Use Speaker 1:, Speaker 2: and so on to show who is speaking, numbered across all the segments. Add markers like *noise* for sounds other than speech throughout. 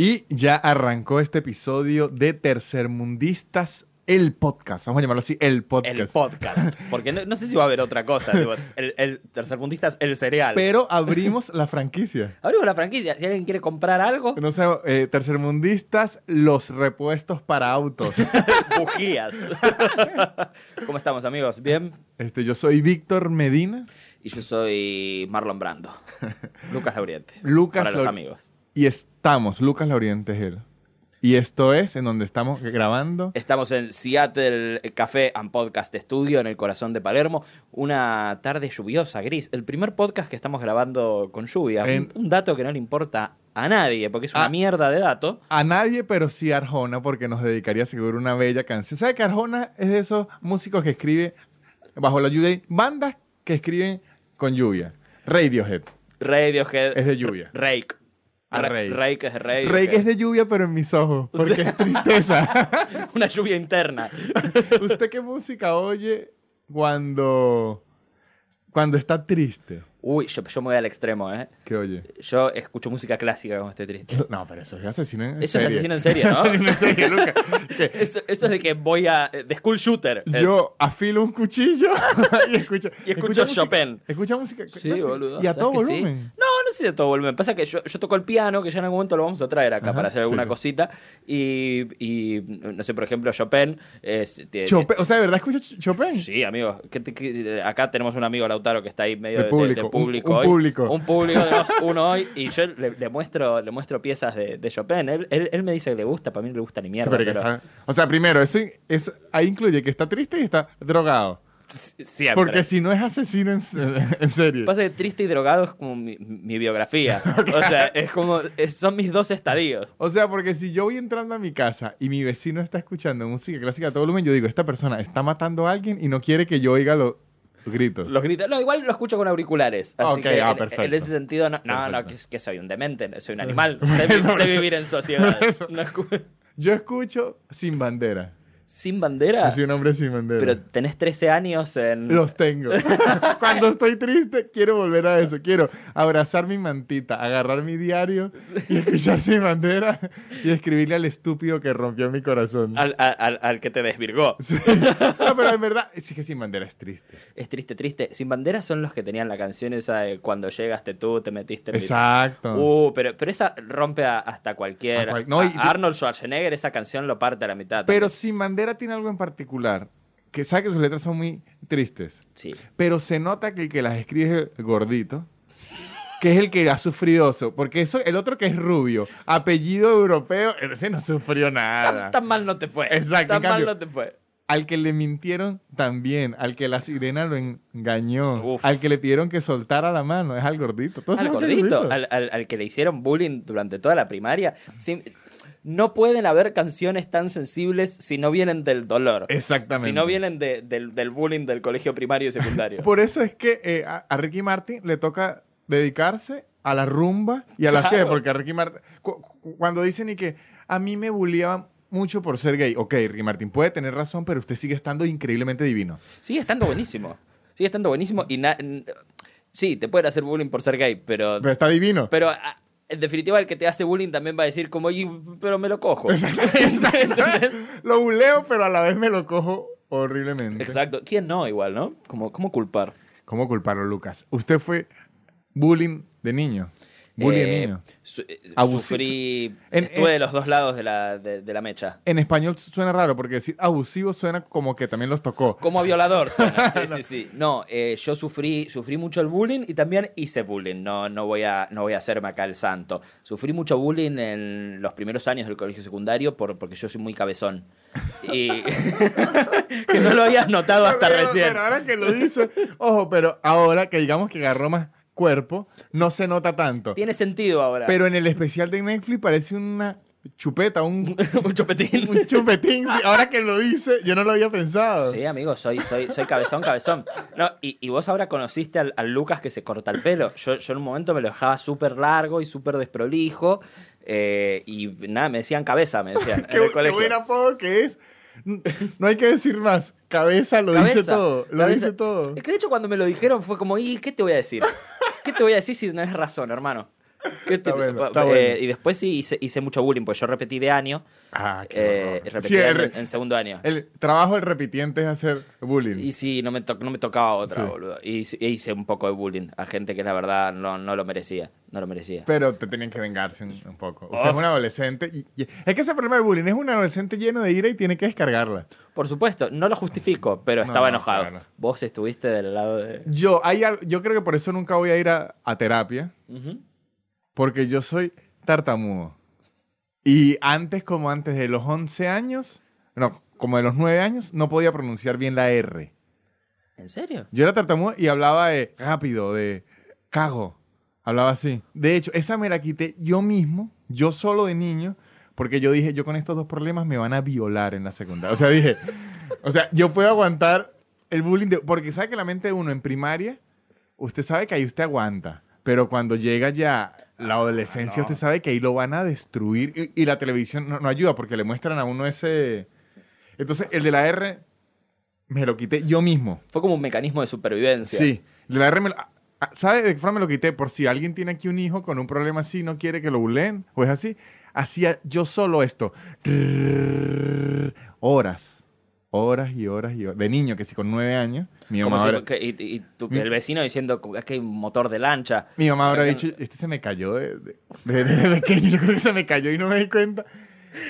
Speaker 1: Y ya arrancó este episodio de Tercermundistas, el podcast. Vamos a llamarlo así, el podcast.
Speaker 2: El podcast. Porque no, no sé si va a haber otra cosa. el, el tercermundista es el cereal.
Speaker 1: Pero abrimos la franquicia. *laughs*
Speaker 2: Abrimos la franquicia. Si alguien quiere comprar algo,
Speaker 1: No sé, eh, tercermundistas, los repuestos para autos. *laughs*
Speaker 2: bujías. *laughs* ¿Cómo estamos, amigos? ¿Bien?
Speaker 1: Este, yo soy Víctor Medina.
Speaker 2: Y yo soy Marlon Brando. Lucas Lauriente.
Speaker 1: Lucas
Speaker 2: Para los amigos.
Speaker 1: Y estamos, Lucas Lauriente es él. Y esto es en donde estamos grabando.
Speaker 2: Estamos en Seattle Café and Podcast Studio, en el corazón de Palermo. Una tarde lluviosa, gris. El primer podcast que estamos grabando con lluvia. Un-
Speaker 1: En-
Speaker 2: Un, dato que no le importa a nadie, porque es una
Speaker 1: Ah.
Speaker 2: mierda de dato.
Speaker 1: A nadie, pero sí a Arjona, porque nos dedicaría seguro una bella canción. ¿Sabe que Arjona es de esos músicos que escribe bajo la lluvia? Bandas que escriben con lluvia. Radiohead
Speaker 2: Radiohead.
Speaker 1: es de lluvia.
Speaker 2: Rake. Ra-
Speaker 1: Rake.
Speaker 2: Rake es de Radiohead.
Speaker 1: Rake es de lluvia, pero en mis ojos, *laughs* porque es tristeza. *laughs*
Speaker 2: Una lluvia interna. *laughs*
Speaker 1: ¿Usted qué música oye cuando, cuando está triste?
Speaker 2: Uy, yo, yo me voy al extremo, ¿eh?
Speaker 1: ¿Qué oye?
Speaker 2: Yo escucho música clásica cuando estoy triste.
Speaker 1: No, pero eso es asesino en
Speaker 2: Eso es
Speaker 1: serie.
Speaker 2: asesino en serie, ¿no? *laughs*
Speaker 1: Asesino en serie. Que *laughs*
Speaker 2: Eso, eso es de que voy a... De school shooter. es.
Speaker 1: Yo afilo un cuchillo *laughs* y escucho,
Speaker 2: Y escucho Chopin.
Speaker 1: Escucha música.
Speaker 2: Sí,
Speaker 1: clásica.
Speaker 2: boludo.
Speaker 1: Y a
Speaker 2: ¿sabes
Speaker 1: todo
Speaker 2: sí?
Speaker 1: volumen.
Speaker 2: No, no sé si a todo volumen. Pasa que yo, yo toco el piano, que ya en algún momento lo vamos a traer acá
Speaker 1: Ajá,
Speaker 2: para hacer
Speaker 1: sí,
Speaker 2: alguna
Speaker 1: sí.
Speaker 2: cosita. Y, y, no sé, por ejemplo, Chopin. Es,
Speaker 1: Chopin, o sea, ¿de verdad escucha Ch- Chopin?
Speaker 2: Sí, amigo. ¿Qué te- qué- acá tenemos un amigo Lautaro que está ahí medio
Speaker 1: De
Speaker 2: de,
Speaker 1: público,
Speaker 2: de
Speaker 1: un-
Speaker 2: público
Speaker 1: un
Speaker 2: hoy.
Speaker 1: público.
Speaker 2: Un público, tenemos uno hoy. Y yo le, le muestro, le muestro piezas de, de Chopin. Él, él, él me dice que le gusta, para mí no le gusta ni
Speaker 1: Sí,
Speaker 2: mierda.
Speaker 1: pero que
Speaker 2: pero
Speaker 1: está- o sea, primero, eso, ahí incluye que está triste y está drogado.
Speaker 2: siempre.
Speaker 1: Porque si no es asesino en, *laughs* en serie.
Speaker 2: Pasa que triste y drogado es como mi, mi biografía. *laughs* O sea, es como. es- son mis dos estadios.
Speaker 1: O sea, porque si yo voy entrando a mi casa y mi vecino está escuchando música clásica a todo volumen, yo digo, esta persona está matando a alguien y no quiere que yo oiga los gritos.
Speaker 2: Los gritos. No, igual lo escucho con auriculares. Así
Speaker 1: Ok,
Speaker 2: que
Speaker 1: ah,
Speaker 2: en-
Speaker 1: perfecto.
Speaker 2: en, ese sentido, no, no, que, soy un demente, soy un animal. sé, vi- *laughs* sé vivir en sociedad. *laughs* No escu-
Speaker 1: Yo escucho sin bandera.
Speaker 2: Sin bandera.
Speaker 1: Yo soy un hombre sin bandera.
Speaker 2: Pero tenés 13 años en.
Speaker 1: Los tengo. *laughs* Cuando estoy triste, quiero volver a eso. Quiero abrazar mi mantita, agarrar mi diario y escuchar sin bandera y escribirle al estúpido que rompió mi corazón.
Speaker 2: Al, al- al- que te desvirgó. *laughs*
Speaker 1: No, pero en verdad, sí que sin bandera es triste.
Speaker 2: Es triste, triste. Sin bandera son los que tenían la canción esa de cuando llegaste tú, te metiste en mi-
Speaker 1: Exacto.
Speaker 2: Uh, pero, pero esa rompe a- hasta cualquiera.
Speaker 1: A cual- no, y-
Speaker 2: A Arnold Schwarzenegger, esa canción lo parte a la mitad.
Speaker 1: pero
Speaker 2: también.
Speaker 1: sin bandera tiene algo en particular. Que sabe que sus letras son muy tristes.
Speaker 2: Sí.
Speaker 1: Pero se nota que el que las escribe es el gordito. Que es el que ha sufrido eso. Porque eso, el otro que es rubio, apellido europeo, ese no sufrió nada.
Speaker 2: Tan, tan mal no te fue.
Speaker 1: Exacto,
Speaker 2: Tan
Speaker 1: cambio-
Speaker 2: mal no te fue.
Speaker 1: Al que le mintieron también, al que la sirena lo engañó,
Speaker 2: Uf.
Speaker 1: al que le pidieron que soltara la mano, es al gordito. Todos
Speaker 2: Al gordito,
Speaker 1: gordito.
Speaker 2: al, al- al que le hicieron bullying durante toda la primaria. Sí, no pueden haber canciones tan sensibles si no vienen del dolor.
Speaker 1: Exactamente.
Speaker 2: Si no vienen de- del, del bullying del colegio primario y secundario. *laughs*
Speaker 1: Por eso es que eh, a, a Ricky Martin le toca dedicarse a la rumba y a la
Speaker 2: Claro.
Speaker 1: fiesta, porque a Ricky Martin, cu- cu- cuando dicen y que a mí me bulliaban mucho por ser gay, ok, Ricky Martin puede tener razón, pero usted sigue estando increíblemente divino.
Speaker 2: Sigue estando buenísimo. Sigue estando buenísimo y na- sí, te pueden hacer bullying por ser gay, pero
Speaker 1: Pero está divino.
Speaker 2: pero en definitiva el que te hace bullying también va a decir como, "Y, pero me lo cojo. *laughs*
Speaker 1: Exacto. *laughs* lo buleo, pero a la vez me lo cojo horriblemente.
Speaker 2: Exacto. ¿Quién no igual, no? Como, ¿Cómo culpar?
Speaker 1: ¿Cómo culparlo, Lucas? Usted fue bullying de niño. Bullying
Speaker 2: Eh,
Speaker 1: niño.
Speaker 2: su- eh, sufrí.
Speaker 1: En-
Speaker 2: estuve
Speaker 1: en-
Speaker 2: de los dos lados de la, de, de la mecha.
Speaker 1: En español suena raro porque decir abusivo suena como que también los tocó.
Speaker 2: Como violador, suena. *laughs* Sí, sí, sí. No, eh, yo sufrí, sufrí mucho el bullying y también hice bullying. No, no, voy a, no voy a hacerme acá el santo. Sufrí mucho bullying en los primeros años del colegio secundario por, porque yo soy muy cabezón. Y *laughs* que no lo habías notado *laughs* hasta
Speaker 1: Pero-
Speaker 2: recién.
Speaker 1: Pero ahora que lo dice, ojo, pero ahora que digamos que agarró más cuerpo, no se nota tanto.
Speaker 2: Tiene sentido ahora.
Speaker 1: Pero en el especial de Netflix parece una chupeta, un, *laughs*
Speaker 2: un chupetín. *laughs*
Speaker 1: un chupetín. Sí, ahora que lo dice, yo no lo había pensado.
Speaker 2: Sí, amigo, soy, soy, soy cabezón, cabezón. No, y, y vos ahora conociste al, al Lucas que se corta el pelo. Yo, yo en un momento me lo dejaba súper largo y súper desprolijo. eh, y nada, me decían cabeza, me decían. *laughs*
Speaker 1: Qué,
Speaker 2: en el
Speaker 1: qué
Speaker 2: colegio.
Speaker 1: buen apodo que es. No hay que decir más. Cabeza lo dice todo. Lo
Speaker 2: cabeza.
Speaker 1: dice todo.
Speaker 2: Es que de hecho cuando me lo dijeron fue como, ¿y qué te voy a decir? ¿Qué te voy a decir si no es razón, hermano? ¿Qué
Speaker 1: Está
Speaker 2: te-
Speaker 1: bueno, está
Speaker 2: eh,
Speaker 1: bueno.
Speaker 2: Y después sí hice, hice mucho bullying, pues yo repetí de año.
Speaker 1: Ah, qué
Speaker 2: eh, repetí
Speaker 1: Sí, el,
Speaker 2: en, en segundo año.
Speaker 1: el trabajo del repitiente es hacer bullying.
Speaker 2: Y sí, no me, to- no me tocaba otra,
Speaker 1: Sí.
Speaker 2: boludo. Y hice- e hice un poco de bullying a gente que la verdad no, no lo merecía. No lo merecía.
Speaker 1: Pero te tenían que vengarse un, un poco. Usted es
Speaker 2: Uf.
Speaker 1: un adolescente. Y, y- es que ese problema del bullying es un adolescente lleno de ira y tiene que descargarla.
Speaker 2: Por supuesto, no lo justifico, pero estaba
Speaker 1: no,
Speaker 2: enojado.
Speaker 1: claro.
Speaker 2: Vos estuviste del lado de.
Speaker 1: Yo, hay yo creo que por eso nunca voy a ir a, a terapia.
Speaker 2: Ujú.
Speaker 1: Porque yo soy tartamudo. Y antes, como antes de los 11 años, no, como de los 9 años, no podía pronunciar bien la R.
Speaker 2: ¿En serio?
Speaker 1: Yo era tartamudo y hablaba de rápido, de cago. Hablaba así. De hecho, esa me la quité yo mismo, yo solo de niño, porque yo dije, yo con estos dos problemas me van a violar en la secundaria. O sea, dije, *laughs* o sea, yo puedo aguantar el bullying, de- porque sabe que la mente de uno en primaria, usted sabe que ahí usted aguanta, pero cuando llega ya la adolescencia, usted sabe que ahí lo van a destruir y, y la televisión no, no ayuda porque le muestran a uno ese... Entonces, el de la R me lo quité yo mismo.
Speaker 2: Fue como un mecanismo de supervivencia.
Speaker 1: Sí, de la R me lo- ah, ah, ¿Sabe de qué forma me lo quité? Por si alguien tiene aquí un hijo con un problema así, no quiere que lo buleen, o es así. Hacía yo solo esto. Horas. Horas y horas y horas. De niño, que si con nueve años, mi mamá,
Speaker 2: si- que- y, y tu-
Speaker 1: Mi-
Speaker 2: el vecino diciendo "Es que hay un motor de lancha.
Speaker 1: mi mamá habrá dicho, este se me cayó de, de, de- pequeño. *laughs* Yo creo que se me cayó y no me di cuenta.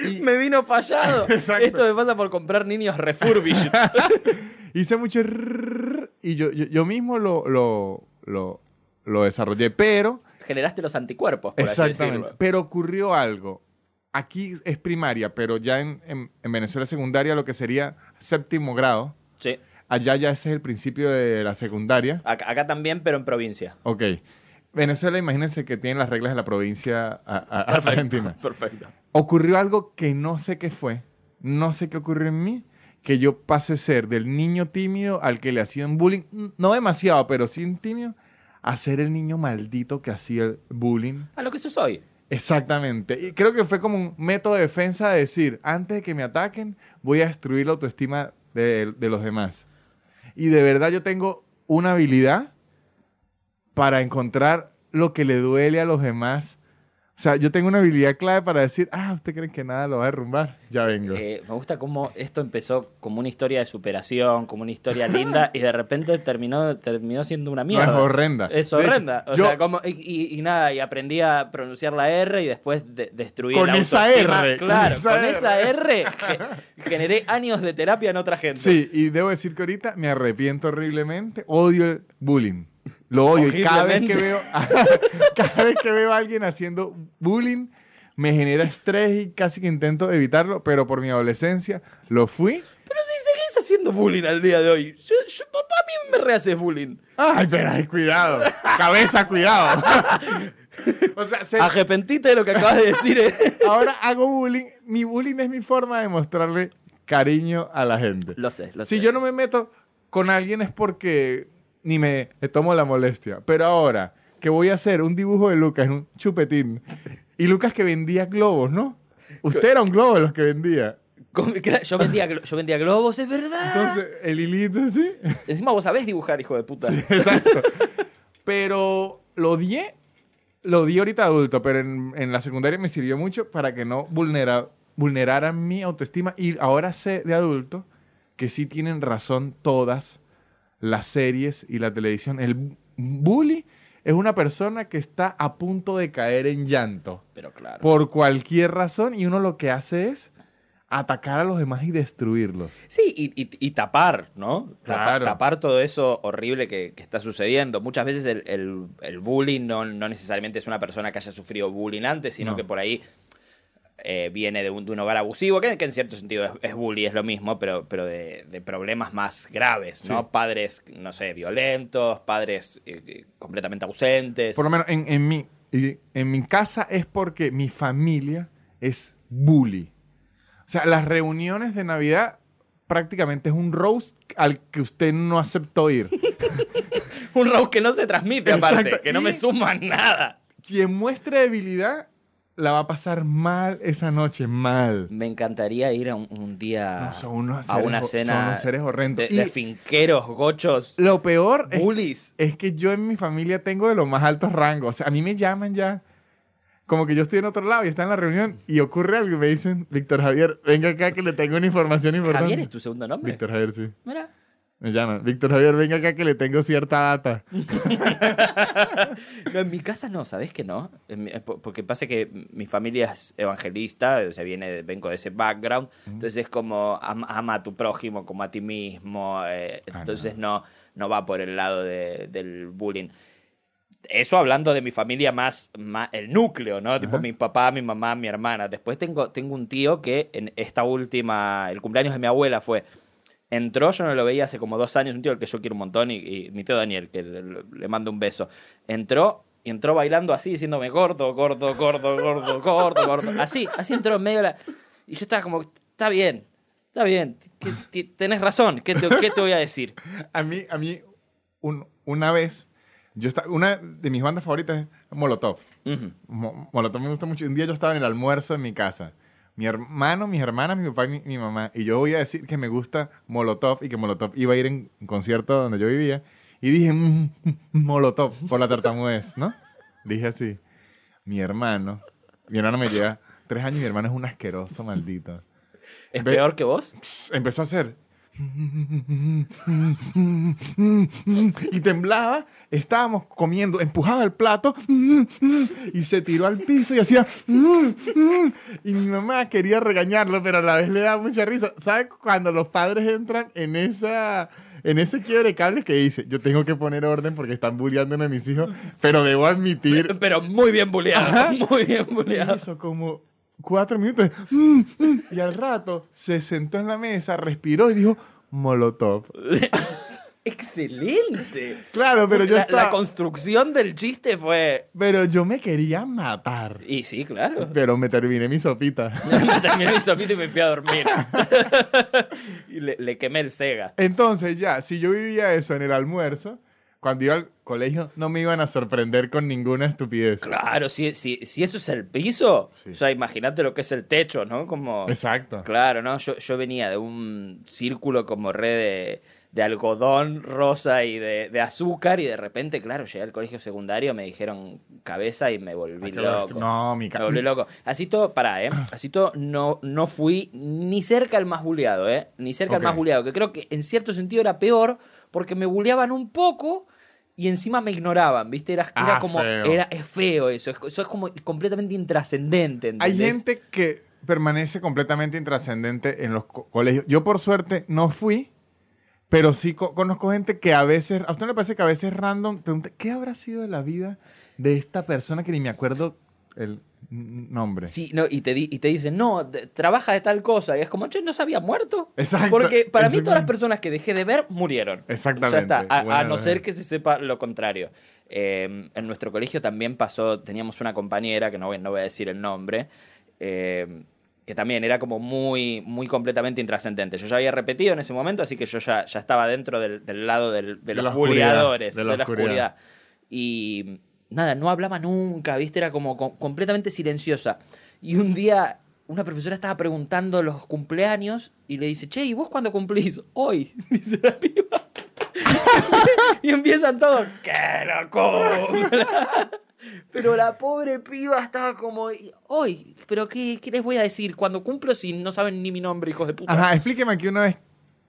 Speaker 1: Y
Speaker 2: Me vino fallado. *laughs* Esto me pasa por comprar niños refurbished. *laughs*
Speaker 1: hice mucho... Y yo, yo, yo mismo lo, lo, lo, lo desarrollé, pero...
Speaker 2: Generaste los anticuerpos, por así
Speaker 1: Exactamente.
Speaker 2: decirlo.
Speaker 1: Pero ocurrió algo. Aquí es primaria, pero ya en, en- en Venezuela es secundaria, lo que sería séptimo grado.
Speaker 2: Sí.
Speaker 1: Allá ya ese es el principio de la secundaria.
Speaker 2: Acá, acá también, pero en provincia.
Speaker 1: Ok. Venezuela, imagínense que tiene las reglas de la provincia a- a- argentina. *laughs*
Speaker 2: Perfecto.
Speaker 1: Ocurrió algo que no sé qué fue. No sé qué ocurrió en mí. Que yo pasé a ser del niño tímido al que le hacían bullying. No demasiado, pero sí tímido. A ser el niño maldito que hacía el bullying.
Speaker 2: A lo que eso soy.
Speaker 1: Exactamente. Y creo que fue como un método de defensa de decir, antes de que me ataquen, voy a destruir la autoestima de, de los demás. Y de verdad yo tengo una habilidad para encontrar lo que le duele a los demás. O sea, yo tengo una habilidad clave para decir, ah, ¿usted cree que nada lo va a derrumbar? Ya vengo.
Speaker 2: Eh, me gusta cómo esto empezó como una historia de superación, como una historia linda, y de repente terminó, terminó siendo una
Speaker 1: no,
Speaker 2: mierda.
Speaker 1: es horrenda.
Speaker 2: Es
Speaker 1: De hecho,
Speaker 2: horrenda. o
Speaker 1: yo-
Speaker 2: sea, como, y, y- y nada, y aprendí a pronunciar la R y después de- destruí
Speaker 1: Con
Speaker 2: la
Speaker 1: esa. R, con
Speaker 2: Claro,
Speaker 1: esa
Speaker 2: con esa R ge- generé años de terapia en otra gente.
Speaker 1: Sí, y debo decir que ahorita me arrepiento horriblemente. Odio el bullying. Lo odio. Y cada vez que veo, *laughs* cada vez que veo a alguien haciendo bullying, me genera estrés y casi que intento evitarlo, pero por mi adolescencia lo fui.
Speaker 2: Pero si seguís haciendo bullying al día de hoy, yo, yo- papá a mí me rehaces bullying.
Speaker 1: Ay, pero ay, cuidado. Cabeza, cuidado. *laughs* o sea, se-
Speaker 2: Arrepentite de lo que acabas de decir. eh. *laughs*
Speaker 1: ahora hago bullying. Mi bullying es mi forma de mostrarle cariño a la gente.
Speaker 2: Lo sé, lo sé.
Speaker 1: Si yo no me meto con alguien es porque ni me, tomo la molestia. Pero ahora que voy a hacer un dibujo de Lucas en un chupetín y Lucas que vendía globos, ¿no? Usted era un globo de los que vendía.
Speaker 2: Yo vendía, yo vendía globos, es verdad.
Speaker 1: Entonces, el hilito así.
Speaker 2: Encima vos sabés dibujar, hijo de puta.
Speaker 1: Exacto. Pero lo odié, lo di ahorita adulto, pero en, en la secundaria me sirvió mucho para que no vulnera, vulnerara mi autoestima. Y ahora sé de adulto que sí tienen razón todas las series y la televisión. El bu- bully es una persona que está a punto de caer en llanto
Speaker 2: Pero claro.
Speaker 1: por cualquier razón y uno lo que hace es atacar a los demás y destruirlos.
Speaker 2: Sí, y, y- y tapar, ¿no? Tapar todo eso horrible que, que está sucediendo. Muchas veces el, el- el bullying no, no necesariamente es una persona que haya sufrido bullying antes, sino
Speaker 1: No.
Speaker 2: que por ahí eh, viene de un, de un hogar abusivo, que, que en cierto sentido es, es bully, es lo mismo, pero, pero de, de problemas más graves, ¿no?
Speaker 1: Sí.
Speaker 2: Padres, no sé, violentos, padres eh, eh, completamente ausentes.
Speaker 1: Por lo menos en, en, mi, en mi casa es porque mi familia es bully. O sea, las reuniones de Navidad prácticamente es un roast al que usted no aceptó ir. *laughs*
Speaker 2: Un roast que no se transmite, aparte, que no me suma nada.
Speaker 1: Quien muestre debilidad la va a pasar mal esa noche, mal.
Speaker 2: Me encantaría ir a un, un día
Speaker 1: No, son unos
Speaker 2: a
Speaker 1: seres
Speaker 2: una
Speaker 1: ho-
Speaker 2: cena
Speaker 1: son unos seres horrendos.
Speaker 2: de, de finqueros, gochos,
Speaker 1: Lo peor es,
Speaker 2: bullies.
Speaker 1: es que yo en mi familia tengo de los más altos rangos. O sea, a mí me llaman ya como que yo estoy en otro lado y está en la reunión y ocurre algo y me dicen, Víctor Javier, venga acá que le tengo una información importante.
Speaker 2: ¿Javier es tu segundo nombre?
Speaker 1: Víctor Javier, sí.
Speaker 2: Mira.
Speaker 1: Me llaman. Víctor Javier, venga acá que le tengo cierta data. *laughs*
Speaker 2: No, en mi casa no, ¿sabes que no? Eh, po- porque pasa que mi familia es evangelista, o sea, viene, vengo de ese background, entonces es como ama, ama a tu prójimo como a ti mismo, eh,
Speaker 1: Ah,
Speaker 2: entonces no. no va por el lado de- del bullying. Eso hablando de mi familia más, más el núcleo, ¿no? Tipo mi papá, mi mamá, mi hermana. Después tengo, tengo un tío que en esta última, el cumpleaños de mi abuela fue, entró, yo no lo veía hace como dos años, un tío al que yo quiero un montón, y, y mi tío Daniel, que le, le mando un beso. Entró y entró bailando así, diciéndome gordo, gordo, gordo, gordo, gordo, gordo. Así, así entró en medio de la... Y yo estaba como, está bien, está bien, tenés razón, ¿qué te, qué te voy a decir?
Speaker 1: A mí, a mí un- una vez, yo estaba, una de mis bandas favoritas es Molotov.
Speaker 2: Ujú.
Speaker 1: Mo- Molotov me gusta mucho. Un día yo estaba en el almuerzo en mi casa. Mi hermano, mis hermanas, mi papá y mi, mi mamá. Y yo voy a decir que me gusta Molotov y que Molotov iba a ir en un concierto donde yo vivía. Y dije, "Mm, mm, Molotov, por la tartamudez, ¿no? Dije así. Mi hermano, mi hermano me lleva tres años y mi hermano es un asqueroso maldito.
Speaker 2: ¿Es
Speaker 1: Ve-
Speaker 2: peor que vos?
Speaker 1: Empezó a hacer. *laughs* Y temblaba, estábamos comiendo, empujaba el plato y se tiró al piso y hacía. Y mi mamá quería regañarlo, pero a la vez le da mucha risa. ¿Sabes cuando los padres entran en esa. En ese quiebre de cables que dice, yo tengo que poner orden porque están bulleándome a mis hijos, pero debo admitir
Speaker 2: Pero muy bien buleado,
Speaker 1: Ajá.
Speaker 2: muy bien
Speaker 1: y
Speaker 2: buleado.
Speaker 1: hizo como cuatro minutos. mm, mm, y al rato se sentó en la mesa, respiró y dijo Molotov. *laughs*
Speaker 2: Excelente.
Speaker 1: Claro, pero yo
Speaker 2: la,
Speaker 1: estaba.
Speaker 2: la construcción del chiste fue...
Speaker 1: Pero yo me quería matar.
Speaker 2: Y sí, claro.
Speaker 1: Pero me terminé mi sopita. *laughs*
Speaker 2: me terminé mi sopita y me fui a dormir. *laughs* y le, le quemé el Sega.
Speaker 1: Entonces ya, si yo vivía eso en el almuerzo, cuando iba al colegio no me iban a sorprender con ninguna estupidez.
Speaker 2: Claro, si, si, si eso es el piso,
Speaker 1: Sí.
Speaker 2: o sea, imagínate lo que es el techo, ¿no? Como...
Speaker 1: Exacto.
Speaker 2: Claro, ¿no? Yo, yo venía de un círculo como re de, de algodón rosa y de, de azúcar y de repente, claro, llegué al colegio secundario, me dijeron cabeza y me volví
Speaker 1: Ay,
Speaker 2: loco.
Speaker 1: No, mi
Speaker 2: Me volví loco. Así todo, pará, ¿eh? *clears throat* Así todo, no, no fui ni cerca al más buleado, ¿eh? Ni cerca al más buleado, que creo que en cierto sentido era peor porque me buleaban un poco y encima me ignoraban, ¿viste? Era, era
Speaker 1: Ah,
Speaker 2: como,
Speaker 1: feo.
Speaker 2: era, es feo eso, es- eso es como completamente intrascendente,
Speaker 1: Hay gente que permanece completamente intrascendente en los co- colegios. Yo por suerte no fui, pero sí co- conozco gente que a veces, a usted le parece que a veces random pregunta, ¿qué habrá sido de la vida de esta persona que ni me acuerdo el nombre?
Speaker 2: Sí, no, y te, di- y te dicen, no, de- trabaja de tal cosa. Y es como, che, no se había muerto.
Speaker 1: Exacto.
Speaker 2: Porque para mí todas las personas que dejé de ver murieron.
Speaker 1: Exactamente.
Speaker 2: Ya está, a, a
Speaker 1: Buena
Speaker 2: no ser que se sepa lo contrario. Eh, en nuestro colegio también pasó, teníamos una compañera, que no voy, no voy a decir el nombre, eh, que también era como muy, muy completamente intrascendente. Yo ya había repetido en ese momento, así que yo ya, ya estaba dentro del, del lado del- de,
Speaker 1: De
Speaker 2: los
Speaker 1: la
Speaker 2: buleadores,
Speaker 1: de
Speaker 2: de
Speaker 1: la
Speaker 2: la,
Speaker 1: oscuridad.
Speaker 2: oscuridad. Y nada, no hablaba nunca, ¿viste? Era como co- completamente silenciosa. Y un día una profesora estaba preguntando los cumpleaños y le dice, che, ¿y vos cuándo cumplís? Hoy, *laughs* dice la piba. *laughs* y empiezan todos, ¡que lo cumpla! *laughs* Pero la pobre piba estaba como, hoy, ¿pero qué, qué les voy a decir? Cuando cumplo si no saben ni mi nombre, hijos de puta?
Speaker 1: Ajá, explíqueme aquí una vez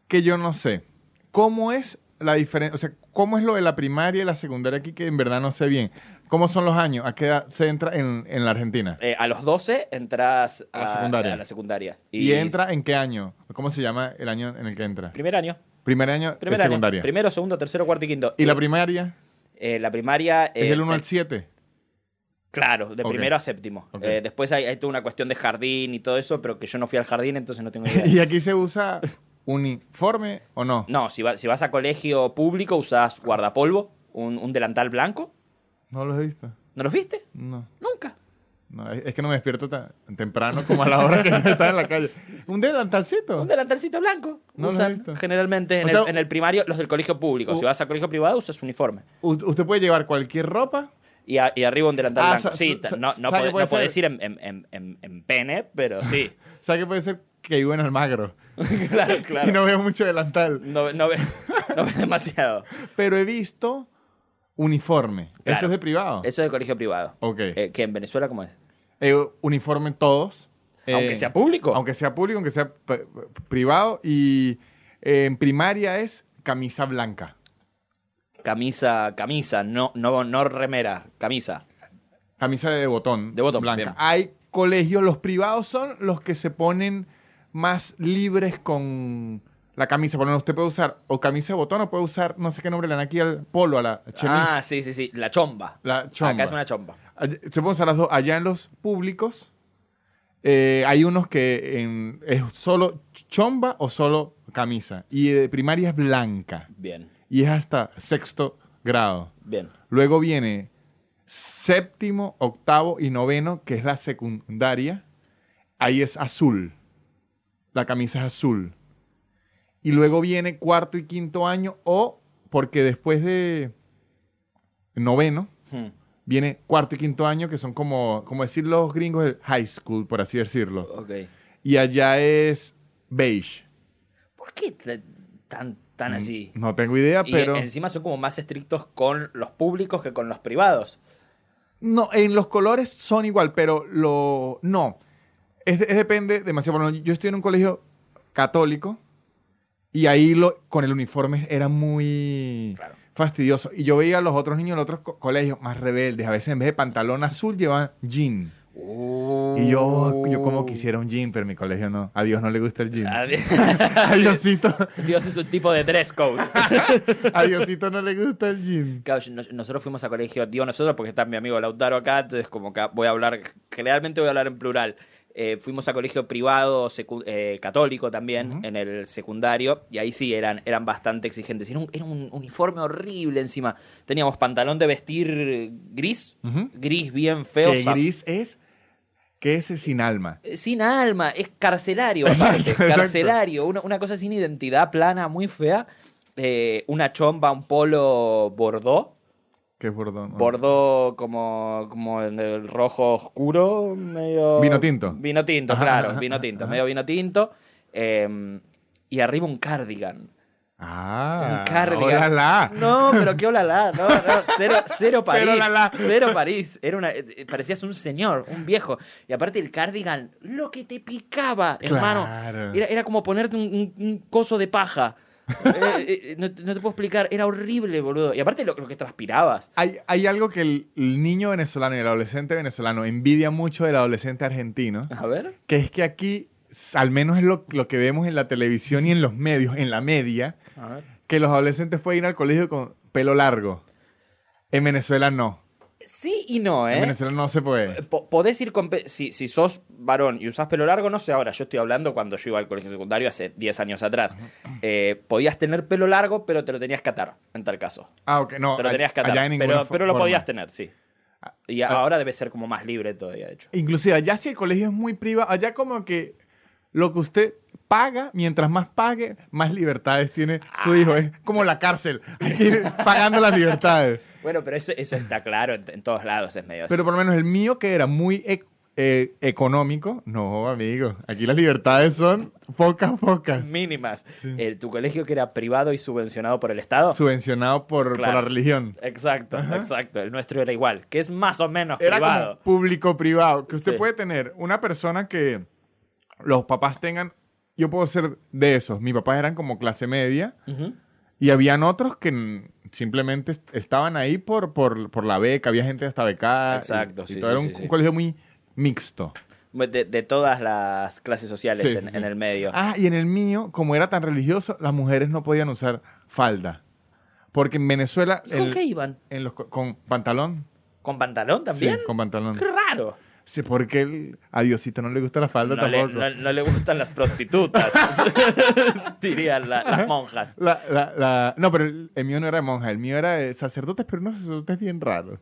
Speaker 1: que yo no sé. ¿Cómo es la diferencia? O sea, ¿cómo es lo de la primaria y la secundaria aquí que en verdad no sé bien? ¿Cómo son los años? ¿A qué edad se entra en, en la Argentina?
Speaker 2: Eh, a los 12 entras
Speaker 1: A la secundaria.
Speaker 2: a la secundaria.
Speaker 1: ¿Y, entra en qué año? ¿Cómo se llama el año en el que entra?
Speaker 2: Primer año.
Speaker 1: Primer año
Speaker 2: Primer
Speaker 1: de
Speaker 2: año.
Speaker 1: secundaria.
Speaker 2: Primero, segundo, tercero, cuarto y quinto.
Speaker 1: ¿Y la
Speaker 2: Eh,
Speaker 1: primaria?
Speaker 2: eh, la primaria...
Speaker 1: ¿Es
Speaker 2: eh,
Speaker 1: del 1 al
Speaker 2: te-
Speaker 1: 7?
Speaker 2: Claro, de primero a séptimo. Eh, después hay, hay toda una cuestión de jardín y todo eso, pero que yo no fui al jardín, entonces no tengo idea. *laughs*
Speaker 1: ¿Y aquí se usa uniforme o no?
Speaker 2: No, si, va- si vas a colegio público usás guardapolvo, un, un delantal blanco.
Speaker 1: No los he visto.
Speaker 2: ¿No los viste?
Speaker 1: No.
Speaker 2: Nunca.
Speaker 1: no, es que no me despierto tan temprano como a la hora que *laughs* está en la calle. ¿Un delantalcito?
Speaker 2: Un delantalcito blanco.
Speaker 1: No lo he
Speaker 2: usan
Speaker 1: visto.
Speaker 2: generalmente en,
Speaker 1: O sea,
Speaker 2: el, en el primario los del colegio público. Si vas a colegio privado usas uniforme.
Speaker 1: Usted puede llevar cualquier ropa.
Speaker 2: Y, a- y arriba un delantal
Speaker 1: Ah,
Speaker 2: blanco. Sí, no, no,
Speaker 1: ¿sabe qué puede
Speaker 2: no podés
Speaker 1: ser?
Speaker 2: ir en, en- en- en- en pene, pero sí. *laughs*
Speaker 1: ¿Sabe que puede ser que vivo en Almagro? *laughs*
Speaker 2: claro, claro.
Speaker 1: Y no veo mucho delantal.
Speaker 2: No, no ves no ves demasiado.
Speaker 1: Pero he visto uniforme.
Speaker 2: Claro.
Speaker 1: Eso es de privado.
Speaker 2: Eso es de colegio privado.
Speaker 1: Ok.
Speaker 2: Eh, que en Venezuela, ¿cómo es?
Speaker 1: Eh, uniforme todos. eh,
Speaker 2: Aunque sea público.
Speaker 1: Aunque sea público, aunque sea privado. Y eh, en primaria es camisa blanca.
Speaker 2: Camisa, camisa, no, no, no remera, camisa.
Speaker 1: Camisa de botón.
Speaker 2: De botón,
Speaker 1: blanca.
Speaker 2: bien.
Speaker 1: Hay colegios, los privados son los que se ponen más libres con la camisa. Por ejemplo, usted puede usar o camisa de botón o puede usar, no sé qué nombre le dan aquí al polo, a la chemise.
Speaker 2: Ah, sí, sí, sí, la chomba.
Speaker 1: La chomba.
Speaker 2: Acá es una chomba.
Speaker 1: Se pueden usar las dos. Allá en los públicos eh, hay unos que en- es solo chomba o solo camisa. Y de primaria es blanca.
Speaker 2: Bien,
Speaker 1: Y es hasta sexto grado.
Speaker 2: bien.
Speaker 1: Luego viene séptimo, octavo y noveno, que es la secundaria. Ahí es azul. La camisa es azul. Y luego viene cuarto y quinto año, o porque después de noveno,
Speaker 2: Hmm,
Speaker 1: viene cuarto y quinto año, que son como, como decir los gringos, el high school, por así decirlo. Y allá es beige.
Speaker 2: ¿Por qué tan, tan así?
Speaker 1: No tengo idea,
Speaker 2: Y
Speaker 1: Mm, pero...
Speaker 2: encima son como más estrictos con los públicos que con los privados.
Speaker 1: No, en los colores son igual, pero lo... No. Es, es depende demasiado. Ejemplo, Yo estoy en un colegio católico y ahí lo, con el uniforme era muy
Speaker 2: Claro.
Speaker 1: fastidioso. Y yo veía a los otros niños en otros co- colegios más rebeldes. A veces en vez de pantalón azul llevaban jean. Y yo, yo como quisiera un jean, pero mi colegio no. A Dios no le gusta el jean. A *laughs* Diosito,
Speaker 2: Dios es un tipo de dress code. *laughs*
Speaker 1: a Diosito no le gusta el jean.
Speaker 2: Claro, yo- nosotros fuimos a colegio, digo nosotros porque está mi amigo Lautaro acá, entonces como que voy a hablar, generalmente voy a hablar en plural. Eh, fuimos a colegio privado, eh, católico también, en el secundario, y ahí sí eran, eran bastante exigentes. Era un, era un uniforme horrible encima. Teníamos pantalón de vestir gris, gris bien feo.
Speaker 1: Que gris es... Que es sin alma.
Speaker 2: eh, Sin alma, es carcelario, aparte,
Speaker 1: exacto.
Speaker 2: carcelario, una, una cosa sin identidad plana, muy fea. Eh, una chomba, un polo bordó,
Speaker 1: Que es bordón.
Speaker 2: Bordó como, como en el rojo oscuro, medio...
Speaker 1: Vino tinto.
Speaker 2: Vino tinto,
Speaker 1: Ajá,
Speaker 2: claro, vino tinto,
Speaker 1: ajá.
Speaker 2: medio vino tinto. eh, y arriba un cardigan.
Speaker 1: Ah,
Speaker 2: un cardigan.
Speaker 1: ¡Olala!
Speaker 2: No, pero qué olala, no, no, cero, cero *laughs* París,
Speaker 1: Cero
Speaker 2: cero París. Era una, eh, parecías un señor, un viejo. Y aparte el cardigan, lo que te picaba, hermano. Era, era como ponerte un, un- un coso de paja. Eh, eh, no, te- no te puedo explicar, era horrible, boludo. Y aparte lo, lo que transpirabas.
Speaker 1: Hay, hay algo que el, el niño venezolano y el adolescente venezolano envidia mucho del adolescente argentino,
Speaker 2: A ver.
Speaker 1: que es que aquí, al menos es lo, lo que vemos en la televisión y en los medios, en la media,
Speaker 2: A ver.
Speaker 1: que los adolescentes pueden ir al colegio con pelo largo. En Venezuela no.
Speaker 2: Sí y no,
Speaker 1: En
Speaker 2: ¿eh?
Speaker 1: Venezuela no se puede.
Speaker 2: Po- Podés ir con... Si, si sos varón y usás pelo largo, no sé ahora, yo estoy hablando cuando yo iba al colegio secundario hace 10 años atrás. Eh, podías tener pelo largo, pero te lo tenías que atar, en tal caso.
Speaker 1: Ah, ok, no.
Speaker 2: Te lo tenías que atar,
Speaker 1: allá en
Speaker 2: pero, lo podías tener, sí. Y
Speaker 1: Ah.
Speaker 2: ahora debe ser como más libre todavía, de hecho.
Speaker 1: Inclusive allá si el colegio es muy privado, allá como que lo que usted paga, mientras más pague, más libertades tiene su hijo. Es como la cárcel, aquí pagando las libertades.
Speaker 2: Bueno, pero eso, eso está claro en, en todos lados, es medio así.
Speaker 1: Pero por lo menos el mío que era muy ec- eh, económico, no, amigo, aquí las libertades son pocas, pocas.
Speaker 2: Mínimas. Eh, tu colegio que era privado y subvencionado por el Estado.
Speaker 1: Subvencionado por, la religión.
Speaker 2: Exacto, exacto. El nuestro era igual, que es más o menos
Speaker 1: Era
Speaker 2: privado.
Speaker 1: público-privado. Que usted
Speaker 2: Sí.
Speaker 1: puede tener una persona que los papás tengan. Yo puedo ser de esos. Mis papás eran como clase media.
Speaker 2: Ujú.
Speaker 1: Y habían otros que simplemente est- estaban ahí por, por, por la beca. Había gente hasta becada.
Speaker 2: Exacto,
Speaker 1: y
Speaker 2: sí,
Speaker 1: todo.
Speaker 2: sí,
Speaker 1: Era un,
Speaker 2: sí, sí.
Speaker 1: un colegio muy mixto.
Speaker 2: De, de todas las clases sociales
Speaker 1: Sí,
Speaker 2: en,
Speaker 1: sí, sí.
Speaker 2: en el medio.
Speaker 1: Ah, y en el mío, como era tan religioso, las mujeres no podían usar falda. Porque en Venezuela.
Speaker 2: ¿Y ¿Con
Speaker 1: el-
Speaker 2: qué iban?
Speaker 1: en los co- con pantalón.
Speaker 2: ¿Con pantalón también?
Speaker 1: Sí, con pantalón.
Speaker 2: Qué raro.
Speaker 1: Sí, porque el, a Diosito no le gusta la falda
Speaker 2: No le,
Speaker 1: tampoco.
Speaker 2: no- no le gustan las prostitutas, *laughs* dirían la- las monjas.
Speaker 1: La- la- No, pero el, el mío no era monja, el mío era de sacerdote, pero unos sacerdotes bien raros.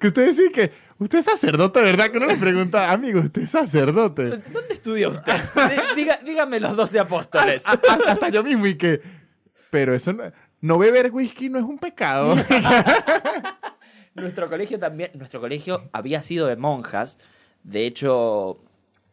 Speaker 1: Que usted decía que usted es sacerdote, ¿verdad? Que uno le pregunta, amigo, ¿usted es sacerdote?
Speaker 2: ¿Dónde estudió usted? Diga- dígame los doce apóstoles.
Speaker 1: A- a- hasta yo mismo y que... Pero eso no, no beber whisky no es un pecado. *laughs*
Speaker 2: Nuestro colegio también, nuestro colegio había sido de monjas. De hecho,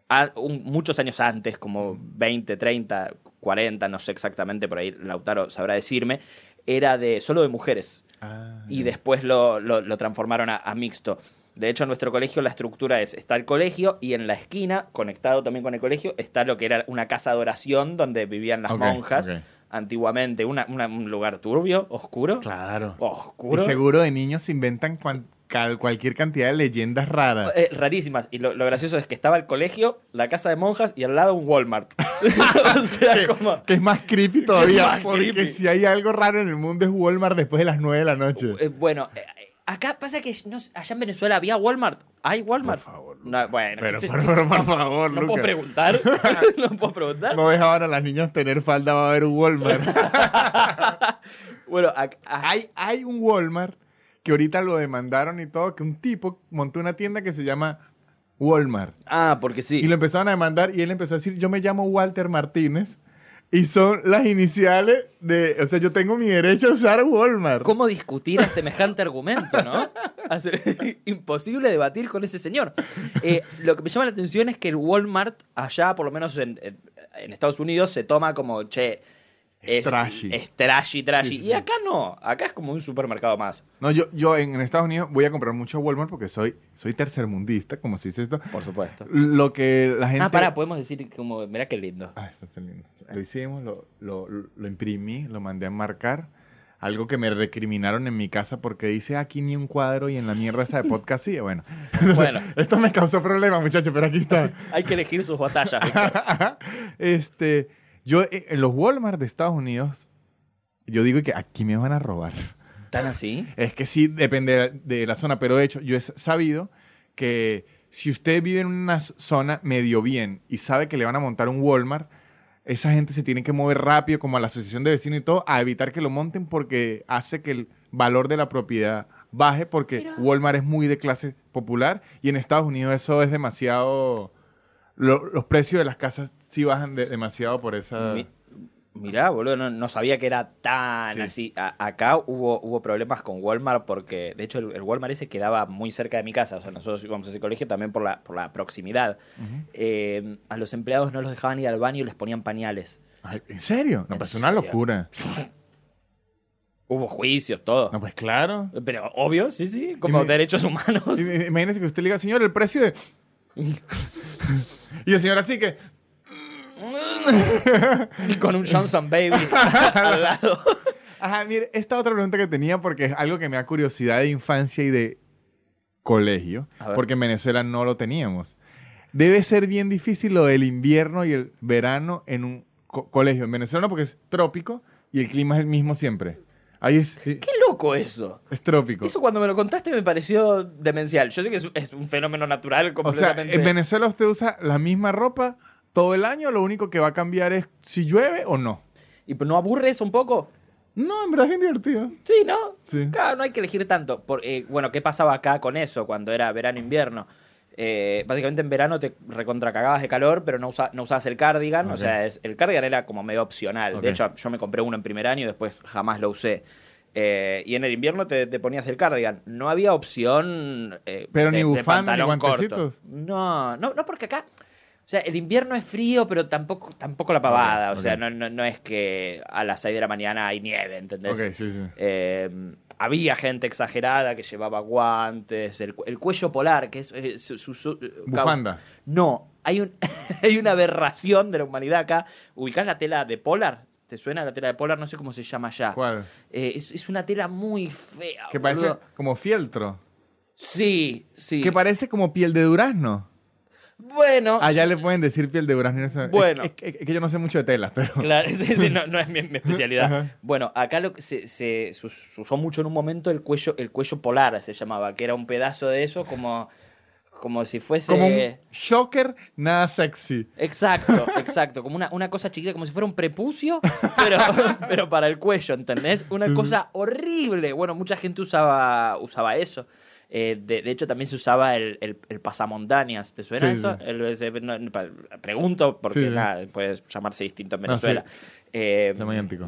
Speaker 2: a- un- muchos años antes, como 20, 30, 40, no sé exactamente, por ahí Lautaro sabrá decirme, era de solo de mujeres.
Speaker 1: Ah,
Speaker 2: y después lo, lo- lo transformaron a, a mixto. De hecho, en nuestro colegio la estructura es, está el colegio y en la esquina, conectado también con el colegio, está lo que era una casa de oración donde vivían las monjas. Antiguamente, una- una- un lugar turbio, oscuro.
Speaker 1: Claro.
Speaker 2: Oscuro.
Speaker 1: Y seguro de niños se inventan cuan- cal- cualquier cantidad de leyendas raras.
Speaker 2: Eh, rarísimas. Y lo, lo gracioso es que estaba el colegio, la casa de monjas y al lado un Walmart. *laughs* o sea, como...
Speaker 1: Que es más creepy todavía.
Speaker 2: más
Speaker 1: porque
Speaker 2: creepy.
Speaker 1: si hay algo raro en el mundo es Walmart después de las 9 de la noche.
Speaker 2: Eh, bueno, eh, acá pasa que no allá en Venezuela había Walmart. ¿Hay Walmart?
Speaker 1: Por favor,
Speaker 2: No, bueno,
Speaker 1: Pero, *laughs* por, favor,
Speaker 2: No puedo preguntar. *laughs* no puedo preguntar.
Speaker 1: No dejaban a las niñas tener falda, va a haber un Walmart.
Speaker 2: Bueno, a-
Speaker 1: hay, hay un Walmart que ahorita lo demandaron y todo, que un tipo montó una tienda que se llama Walmart.
Speaker 2: ah, porque sí.
Speaker 1: Y lo empezaron a demandar y él empezó a decir, yo me llamo Walter Martínez. Y son las iniciales de, o sea, yo tengo mi derecho a usar Walmart.
Speaker 2: ¿Cómo discutir a semejante argumento, no? *laughs* *laughs* Imposible debatir con ese señor. Eh, lo que me llama la atención es que el Walmart, allá, por lo menos en, en- en Estados Unidos, se toma como, che.
Speaker 1: Es trashy.
Speaker 2: Es trashy, trashy.
Speaker 1: Sí, sí,
Speaker 2: y acá no. Acá es como un supermercado más.
Speaker 1: No, yo, yo en, en Estados Unidos voy a comprar mucho Walmart porque soy, soy tercermundista, como se dice esto.
Speaker 2: Por supuesto.
Speaker 1: Lo que la gente...
Speaker 2: Ah, pará, podemos decir como, mira qué lindo.
Speaker 1: Ah, está tan lindo. Lo hicimos, lo, lo, lo imprimí, lo mandé a marcar. Algo que me recriminaron en mi casa porque dice aquí ni un cuadro y en la mierda esa de podcast sí. Bueno, *laughs*
Speaker 2: Bueno, *laughs*
Speaker 1: esto me causó problemas, muchachos, pero aquí está. *laughs*
Speaker 2: hay que elegir sus batallas,
Speaker 1: este, yo eh, en los Walmart de Estados Unidos, yo digo que aquí me van a robar.
Speaker 2: ¿Tan así?
Speaker 1: Es que sí, depende de la zona, pero de hecho, yo he sabido que si usted vive en una zona medio bien y sabe que le van a montar un Walmart, esa gente se tiene que mover rápido, como a la asociación de vecinos y todo, a evitar que lo monten porque hace que el valor de la propiedad baje, porque. Walmart es muy de clase popular y en Estados Unidos eso es demasiado. Lo- los precios de las casas sí bajan de- demasiado por esa.
Speaker 2: Mi- mirá, boludo, no, no sabía que era tan
Speaker 1: Sí.
Speaker 2: así. A- acá hubo, hubo problemas con Walmart porque, de hecho, el, el Walmart ese quedaba muy cerca de mi casa. O sea, nosotros íbamos a ese colegio también por la, por la proximidad. Eh, a los empleados no los dejaban ir al baño y les ponían pañales.
Speaker 1: ¿En serio? No,
Speaker 2: ¿En
Speaker 1: pues es una locura. *laughs*
Speaker 2: Hubo juicios, todo.
Speaker 1: No, pues claro.
Speaker 2: Pero obvio, sí, sí, como derechos humanos.
Speaker 1: Imagínese que usted le diga, señor, el precio de. *laughs* y el señor así que. *laughs*
Speaker 2: Y con un Johnson Baby al lado. *laughs*
Speaker 1: Ajá, mire, esta otra pregunta que tenía, porque es algo que me da curiosidad de infancia y de colegio, porque en Venezuela no lo teníamos. Debe ser bien difícil lo del invierno y el verano en un co- colegio. En Venezuela no, porque es trópico y el clima es el mismo siempre. Ahí es, sí,
Speaker 2: Qué loco eso.
Speaker 1: es trópico.
Speaker 2: Eso cuando me lo contaste me pareció demencial. Yo sé que es, es un fenómeno natural
Speaker 1: O sea,
Speaker 2: completamente.
Speaker 1: en Venezuela usted usa la misma ropa todo el año, lo único que va a cambiar es si llueve o no.
Speaker 2: ¿Y no aburre eso un poco?
Speaker 1: No, en verdad es bien divertido.
Speaker 2: Sí, ¿no?
Speaker 1: Sí.
Speaker 2: Claro, no hay que elegir tanto. Por, eh, bueno, ¿qué pasaba acá con eso cuando era verano-invierno? Eh, básicamente en verano te recontracagabas de calor, pero no, usa- no usabas el cardigan. O
Speaker 1: Ok.
Speaker 2: sea, es- el cardigan era como medio opcional. De hecho, yo me compré uno en primer año y después jamás lo usé. Eh, y en el invierno te, te ponías el cardigan. No había opción. eh,
Speaker 1: Pero
Speaker 2: de-
Speaker 1: ni
Speaker 2: de
Speaker 1: bufanda, ni
Speaker 2: pantalón corto.
Speaker 1: guantecitos.
Speaker 2: No, no, no, porque acá. O sea, el invierno es frío, pero tampoco, tampoco la pavada. O sea, no, no, no es que a las 6 de la mañana hay nieve, ¿entendés?
Speaker 1: Ok, sí, sí.
Speaker 2: Eh, había gente exagerada que llevaba guantes, el, cu- el cuello polar, que es... su- su-
Speaker 1: Bufanda.
Speaker 2: No, hay, un, *laughs* hay una aberración de la humanidad acá. ¿Ubicás la tela de polar? ¿Te suena la tela de polar? No sé cómo se llama allá.
Speaker 1: ¿Cuál?
Speaker 2: Eh, es, es una tela muy fea.
Speaker 1: Que parece como fieltro.
Speaker 2: Sí, sí.
Speaker 1: Que parece como piel de durazno.
Speaker 2: Bueno.
Speaker 1: Allá le pueden decir piel de durazno.
Speaker 2: Bueno.
Speaker 1: Es, es- es que yo no sé mucho de telas, pero...
Speaker 2: Claro, *laughs* sí, sí, no, no es mi, mi especialidad.
Speaker 1: Ajá.
Speaker 2: Bueno, acá lo que se, se usó mucho en un momento el cuello, el cuello polar se llamaba, que era un pedazo de eso como, como si fuese.
Speaker 1: Como un shocker, nada sexy.
Speaker 2: Exacto, *laughs* exacto. Como una, una cosa chiquita, como si fuera un prepucio, pero, *laughs* pero para el cuello, ¿entendés? Una cosa horrible. Bueno, mucha gente usaba, usaba eso. Eh, de, de hecho, también se usaba el, el, el pasamontañas. ¿Te suena
Speaker 1: Sí,
Speaker 2: eso?
Speaker 1: sí.
Speaker 2: El- no, pregunto, porque
Speaker 1: Sí,
Speaker 2: nada, puede llamarse distinto en
Speaker 1: No,
Speaker 2: Venezuela. Eh,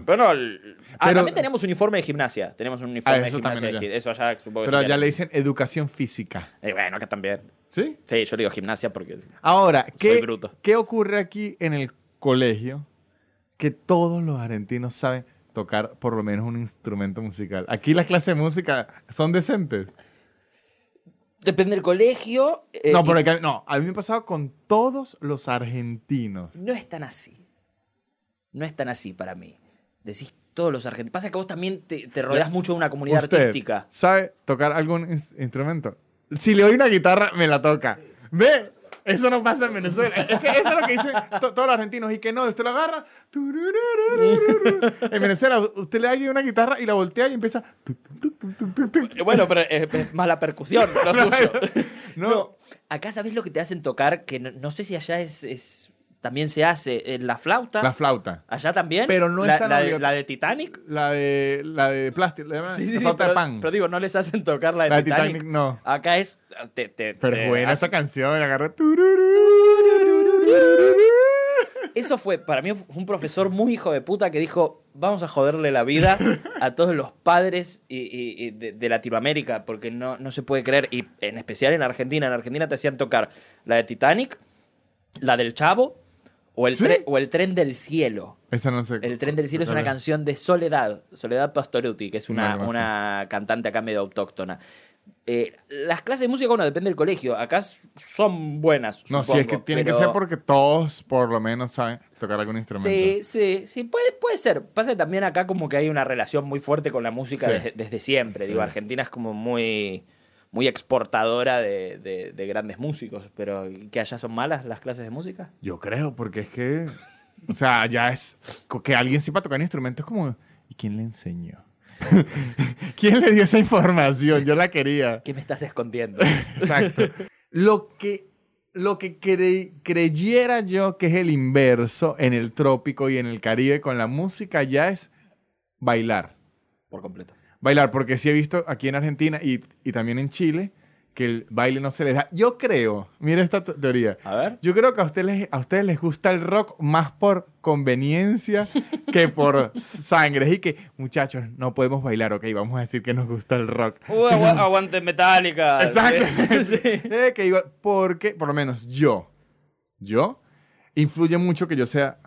Speaker 2: pero no, el- ah,
Speaker 1: Pero-
Speaker 2: también tenemos uniforme de gimnasia. Tenemos un uniforme
Speaker 1: Ah,
Speaker 2: de gimnasia.
Speaker 1: allá.
Speaker 2: Eso allá supongo que
Speaker 1: Pero allá
Speaker 2: llama.
Speaker 1: le dicen educación física.
Speaker 2: Eh, bueno, acá también.
Speaker 1: ¿Sí?
Speaker 2: Sí, yo le digo gimnasia porque
Speaker 1: Ahora, ¿qué,
Speaker 2: Soy bruto.
Speaker 1: ¿qué ocurre aquí en el colegio que todos los argentinos saben tocar por lo menos un instrumento musical? Aquí las clases de música son decentes.
Speaker 2: Depende del colegio. eh,
Speaker 1: no, porque, no, a mí me ha pasado con todos los argentinos.
Speaker 2: No es tan así. No es tan así para mí. Decís todos los argentinos. Pasa que vos también te, te rodeas mucho de una comunidad
Speaker 1: ¿Usted
Speaker 2: artística.
Speaker 1: ¿Sabe tocar algún ins- instrumento? Si le doy una guitarra, me la toca. ¿Ve? Eso no pasa en Venezuela. Es que eso es lo que dicen to- todos los argentinos. Y que no, usted lo agarra. En Venezuela, usted le da una guitarra y la voltea y empieza.
Speaker 2: Eh, Bueno, pero es, es más la percusión, lo *laughs* suyo.
Speaker 1: No.
Speaker 2: No, acá sabés lo que te hacen tocar, que no, no sé si allá es, es- también se hace, en la flauta.
Speaker 1: La flauta.
Speaker 2: ¿Allá también?
Speaker 1: Pero no es
Speaker 2: la,
Speaker 1: tan
Speaker 2: la de,
Speaker 1: obligatorio.
Speaker 2: la de Titanic.
Speaker 1: La de, la de plástico. La,
Speaker 2: Sí, sí,
Speaker 1: la
Speaker 2: sí,
Speaker 1: flauta
Speaker 2: pero,
Speaker 1: de pan.
Speaker 2: pero digo, no les hacen tocar la de
Speaker 1: la de
Speaker 2: Titanic.
Speaker 1: Titanic, no.
Speaker 2: Acá es. Te, te-
Speaker 1: Pero
Speaker 2: te
Speaker 1: es buena
Speaker 2: hacen-
Speaker 1: esa canción. Agarra.
Speaker 2: Eso fue, para mí, fue un profesor muy hijo de puta que dijo: Vamos a joderle la vida a todos los padres y- y- y de, de Latinoamérica, porque no, no se puede creer. Y en especial en Argentina. En Argentina te hacían tocar la de Titanic, la del Chavo o el, o el Tren del Cielo.
Speaker 1: Esa no sé.
Speaker 2: El Tren del Cielo es una canción de Soledad, Soledad Pastoruti, que es una, una cantante acá medio autóctona. Eh, las clases de música, bueno, depende del colegio. Acá son buenas.
Speaker 1: No, sí,
Speaker 2: supongo,
Speaker 1: es que tiene que ser porque todos, por lo menos, saben tocar algún instrumento.
Speaker 2: Sí, sí, sí, puede, puede ser. Pasa también acá como que hay una relación muy fuerte con la música
Speaker 1: Sí.
Speaker 2: desde, desde siempre. Digo. Argentina es como muy, muy exportadora de, de- de grandes músicos, pero ¿que allá son malas las clases de música?
Speaker 1: Yo creo, porque es que. O sea, ya es. Que alguien sepa tocar instrumentos es como. ¿Y quién le enseñó? *laughs* ¿Quién le dio esa información? Yo la quería.
Speaker 2: ¿Qué me estás escondiendo?
Speaker 1: Exacto. Lo que, lo que cre- creyera yo que es el inverso en el trópico y en el Caribe con la música ya es bailar.
Speaker 2: Por completo.
Speaker 1: Bailar, porque sí he visto aquí en Argentina y, y también en Chile que el baile no se les da. Yo creo, mira esta te- teoría.
Speaker 2: A ver.
Speaker 1: Yo creo que a ustedes, les- a ustedes les gusta el rock más por conveniencia *laughs* que por sangre. Y que, muchachos, no podemos bailar, ok, vamos a decir que nos gusta el rock.
Speaker 2: Uh, agu- *laughs* aguante metálica.
Speaker 1: Exacto. *laughs*
Speaker 2: Sí.
Speaker 1: Eh, que porque, por lo menos yo, yo, influye mucho que yo sea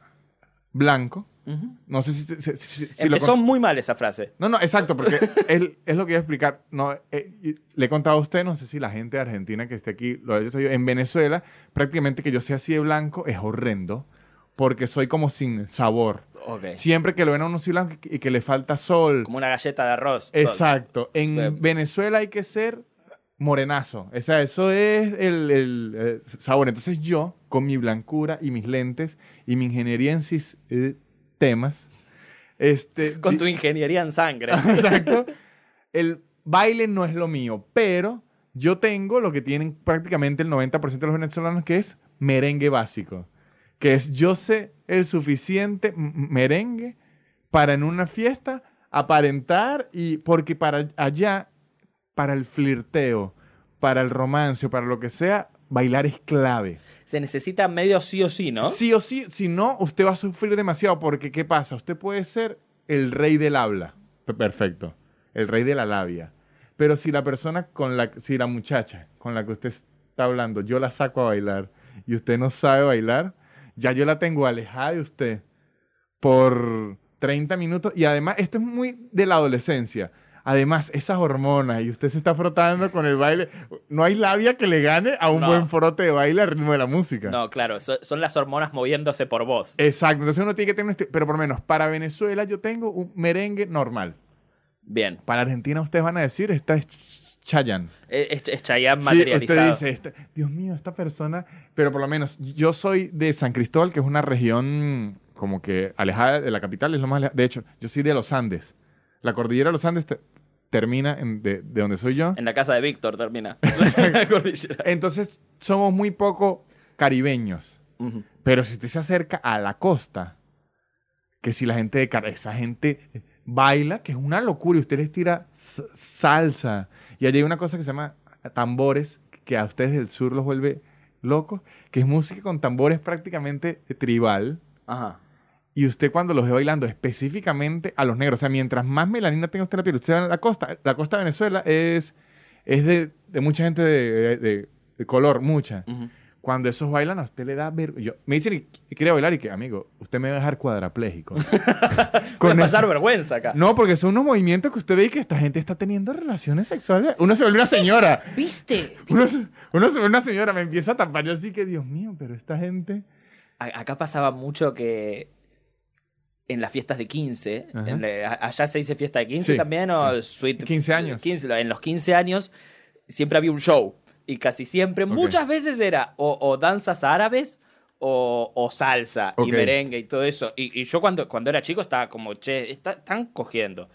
Speaker 1: blanco. No sé si, si- si- si lo
Speaker 2: Empezó muy mal esa frase.
Speaker 1: No, no, exacto, porque *laughs* es, es lo que iba a explicar. No, eh, le he contado a usted, no sé si la gente de Argentina que esté aquí lo haya sabido. En Venezuela, prácticamente que yo sea así de blanco es horrendo, porque soy como sin sabor.
Speaker 2: Ok.
Speaker 1: Siempre que lo ven a uno así blanco y que le falta sol.
Speaker 2: Como una galleta de arroz.
Speaker 1: Exacto. En
Speaker 2: Eh.
Speaker 1: Venezuela hay que ser morenazo. O sea, eso es el, el, eh, sabor. Entonces yo, con mi blancura y mis lentes y mi ingeniería en sistemas, este,
Speaker 2: Con tu ingeniería en sangre. *laughs*
Speaker 1: Exacto. El baile no es lo mío, pero yo tengo lo que tienen prácticamente el 90% de los venezolanos, que es merengue básico. Que es yo sé el suficiente merengue para en una fiesta aparentar y porque para allá, para el flirteo, para el romance, para lo que sea, bailar es clave.
Speaker 2: Se necesita medio sí o sí, ¿no?
Speaker 1: Sí o sí, si no, usted va a sufrir demasiado porque ¿qué pasa? Usted puede ser el rey del habla, perfecto, el rey de la labia, pero si la persona con la, si la muchacha con la que usted está hablando, yo la saco a bailar y usted no sabe bailar, ya yo la tengo alejada de usted por 30 minutos y además esto es muy de la adolescencia. Además, esas hormonas y usted se está frotando con el baile, no hay labia que le gane a un
Speaker 2: No.
Speaker 1: buen frote de baile al ritmo de la música.
Speaker 2: No, claro, so- son las hormonas moviéndose por vos.
Speaker 1: Exacto, entonces uno tiene que tener un esti- pero por lo menos para Venezuela yo tengo un merengue normal.
Speaker 2: Bien.
Speaker 1: Para Argentina ustedes van a decir, esta es Chayanne.
Speaker 2: Es, es Chayanne
Speaker 1: Sí,
Speaker 2: materializado.
Speaker 1: usted dice, Dios mío, esta persona, pero por lo menos yo soy de San Cristóbal, que es una región como que alejada de la capital, es lo más. De hecho, yo soy de los Andes. La cordillera de los Andes termina en- de, de donde soy yo.
Speaker 2: En la casa de Víctor termina. *laughs* *laughs*
Speaker 1: Entonces, somos muy poco caribeños. Pero si usted se acerca a la costa, que si la gente de Car esa gente baila, que es una locura, y usted les tira salsa. Y allí hay una cosa que se llama tambores, que a ustedes del sur los vuelve locos, que es música con tambores prácticamente tribal.
Speaker 2: Ajá.
Speaker 1: Y usted cuando los ve bailando específicamente a los negros, o sea, mientras más melanina tenga usted en la piel, usted va a la costa, la costa de Venezuela es, es de, de mucha gente de, de- de color, mucha.
Speaker 2: Ujú.
Speaker 1: cuando esos bailan a usted le da ver... Yo, me dicen quiere bailar y que, amigo, usted me va a dejar cuadrapléjico. *laughs*
Speaker 2: A pasar vergüenza acá.
Speaker 1: No, porque son unos movimientos que usted ve y que esta gente está teniendo relaciones sexuales. Uno se vuelve una señora.
Speaker 2: ¿Viste?
Speaker 1: Uno se, uno se vuelve una señora, me empieza a tapar. Yo así que, Dios mío, pero esta gente...
Speaker 2: Acá pasaba mucho que en las fiestas de 15,
Speaker 1: Ajá.
Speaker 2: en la- a- allá se dice fiesta de 15
Speaker 1: Sí,
Speaker 2: también, o sweet
Speaker 1: 15 años.
Speaker 2: 15, en los 15 años siempre había un show. Y casi siempre, muchas veces era o, o danzas árabes o, o salsa y merengue y todo eso. Y, y yo cuando, cuando era chico estaba como, che, está- están cogiendo.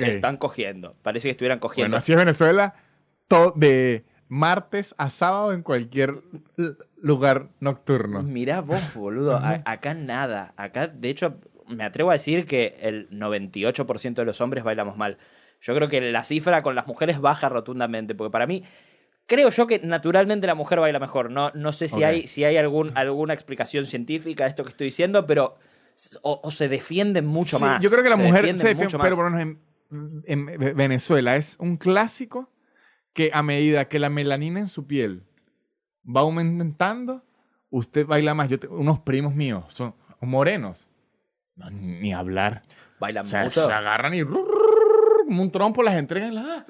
Speaker 2: Están cogiendo. Parece que estuvieran cogiendo.
Speaker 1: Bueno, así es Venezuela, to- de martes a sábado en cualquier lugar nocturno.
Speaker 2: Mirá vos, boludo. A- acá nada. Acá, de hecho, me atrevo a decir que el 98% de los hombres bailamos mal. Yo creo que la cifra con las mujeres baja rotundamente, porque para mí, creo yo que naturalmente la mujer baila mejor. No, no sé si
Speaker 1: Ok.
Speaker 2: hay, si hay algún, alguna explicación científica de esto que estoy diciendo, pero o, o se defienden mucho
Speaker 1: Sí,
Speaker 2: más.
Speaker 1: Yo creo que la
Speaker 2: se
Speaker 1: mujer
Speaker 2: defienden
Speaker 1: se defiende,
Speaker 2: mucho
Speaker 1: pero
Speaker 2: más.
Speaker 1: por lo menos en, en Ve- Venezuela es un clásico que a medida que la melanina en su piel va aumentando, usted baila más. Yo te- unos primos míos son morenos. No, ni hablar.
Speaker 2: Bailan
Speaker 1: O sea,
Speaker 2: mucho.
Speaker 1: se agarran y un trompo las entregan. La,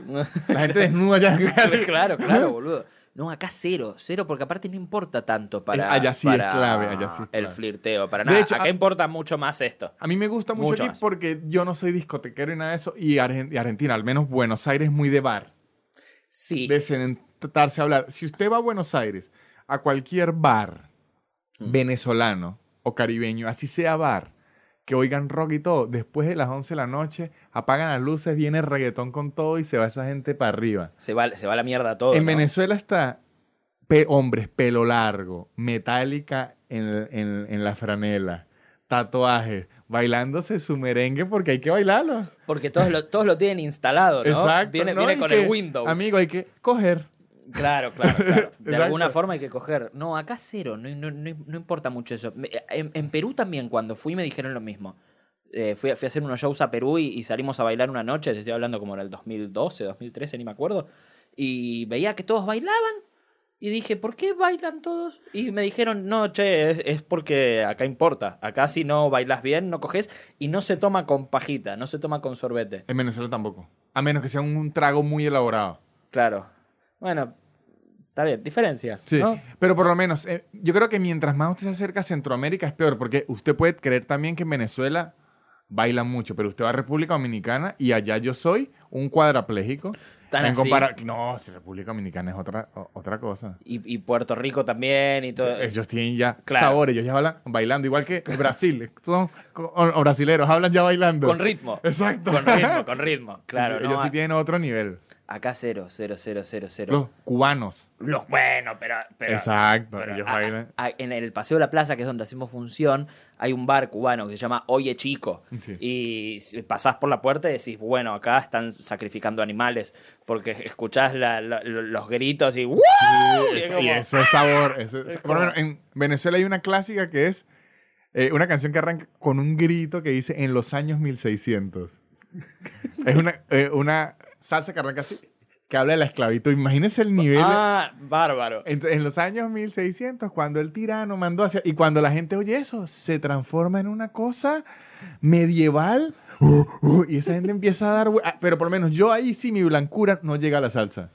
Speaker 1: la gente desnuda ya. *laughs*
Speaker 2: claro, claro, boludo. No, acá cero, cero, porque aparte no importa tanto para,
Speaker 1: Eh, allá sí es
Speaker 2: para
Speaker 1: clave, allá sí es
Speaker 2: el flirteo, para
Speaker 1: De
Speaker 2: nada.
Speaker 1: hecho,
Speaker 2: acá
Speaker 1: a-
Speaker 2: importa mucho más esto.
Speaker 1: A mí me gusta mucho,
Speaker 2: Mucho
Speaker 1: aquí
Speaker 2: más.
Speaker 1: porque yo no soy discotequero y nada de eso. Y, Argen- y Argentina, al menos Buenos Aires, es muy de bar.
Speaker 2: Sí.
Speaker 1: De sentarse a hablar. Si usted va a Buenos Aires, a cualquier bar
Speaker 2: Mm.
Speaker 1: venezolano o caribeño, así sea bar, que oigan rock y todo, después de las 11 de la noche, apagan las luces, viene el reggaetón con todo y se va esa gente para arriba.
Speaker 2: Se va, se va la mierda todo.
Speaker 1: en
Speaker 2: ¿no?
Speaker 1: Venezuela está pe- hombres, pelo largo, metálica en, en- en la franela, tatuajes, bailándose su merengue porque hay que bailarlo.
Speaker 2: Porque todos lo, todos lo tienen instalado, ¿no?
Speaker 1: Exacto.
Speaker 2: Viene,
Speaker 1: ¿no?
Speaker 2: viene con
Speaker 1: que,
Speaker 2: el Windows.
Speaker 1: Amigo, hay que coger.
Speaker 2: Claro, claro, claro. *laughs* De alguna forma hay que coger. No, acá cero, no, no, no, no importa mucho eso. Me- En, en Perú también, cuando fui, me dijeron lo mismo. Eh, fui, a- fui a hacer unos shows a Perú y, y salimos a bailar una noche, te estoy hablando como en el 2012, 2013, ni me acuerdo. Y veía que todos bailaban. Y dije, ¿por qué bailan todos? Y me dijeron, no, che, es, es porque acá importa. Acá si no bailas bien, no coges. Y no se toma con pajita, no se toma con sorbete.
Speaker 1: En Venezuela tampoco. A menos que sea un, un trago muy elaborado.
Speaker 2: Claro. Bueno, está bien, diferencias.
Speaker 1: Sí,
Speaker 2: ¿no?
Speaker 1: pero por lo menos, eh, yo creo que mientras más usted se acerca a Centroamérica es peor, porque usted puede creer también que en Venezuela bailan mucho, pero usted va a República Dominicana y allá yo soy un cuadrapléjico.
Speaker 2: ¿Tan
Speaker 1: en
Speaker 2: así?
Speaker 1: No, si República Dominicana es otra, o- otra cosa.
Speaker 2: Y, y Puerto Rico también y todo.
Speaker 1: Ellos tienen ya
Speaker 2: Claro.
Speaker 1: sabores, ellos ya hablan bailando, igual que *laughs* Brasil. Son o, o brasileros, hablan ya bailando.
Speaker 2: Con ritmo.
Speaker 1: Exacto.
Speaker 2: Con ritmo, con ritmo. *laughs* Claro,
Speaker 1: Sí,
Speaker 2: ¿no?
Speaker 1: ellos sí tienen otro nivel.
Speaker 2: Acá cero, cero, cero, cero, cero.
Speaker 1: Los cubanos.
Speaker 2: Los bueno, pero. pero
Speaker 1: Exacto,
Speaker 2: pero
Speaker 1: ellos
Speaker 2: a-
Speaker 1: bailan.
Speaker 2: a- en el Paseo de la Plaza, que es donde hacemos función, hay un bar cubano que se llama Oye Chico.
Speaker 1: Sí.
Speaker 2: Y si pasás por la puerta y decís, bueno, acá están sacrificando animales. Porque escuchás la- la- los gritos y. Y es
Speaker 1: Eso-
Speaker 2: como-
Speaker 1: y eso es sabor. eso es-
Speaker 2: Es
Speaker 1: por lo menos en Venezuela hay una clásica que es eh, una canción que arranca con un grito que dice en los años 1600. *laughs* es una, eh, una salsa que arranca así, que habla de la esclavitud. Imagínense el nivel.
Speaker 2: Ah, bárbaro.
Speaker 1: En, en los años 1600, cuando el tirano mandó hacia... Y cuando la gente oye eso, se transforma en una cosa medieval. Uh, uh, y esa gente empieza a dar... ah, Pero por lo menos yo ahí sí mi blancura no llega a la salsa.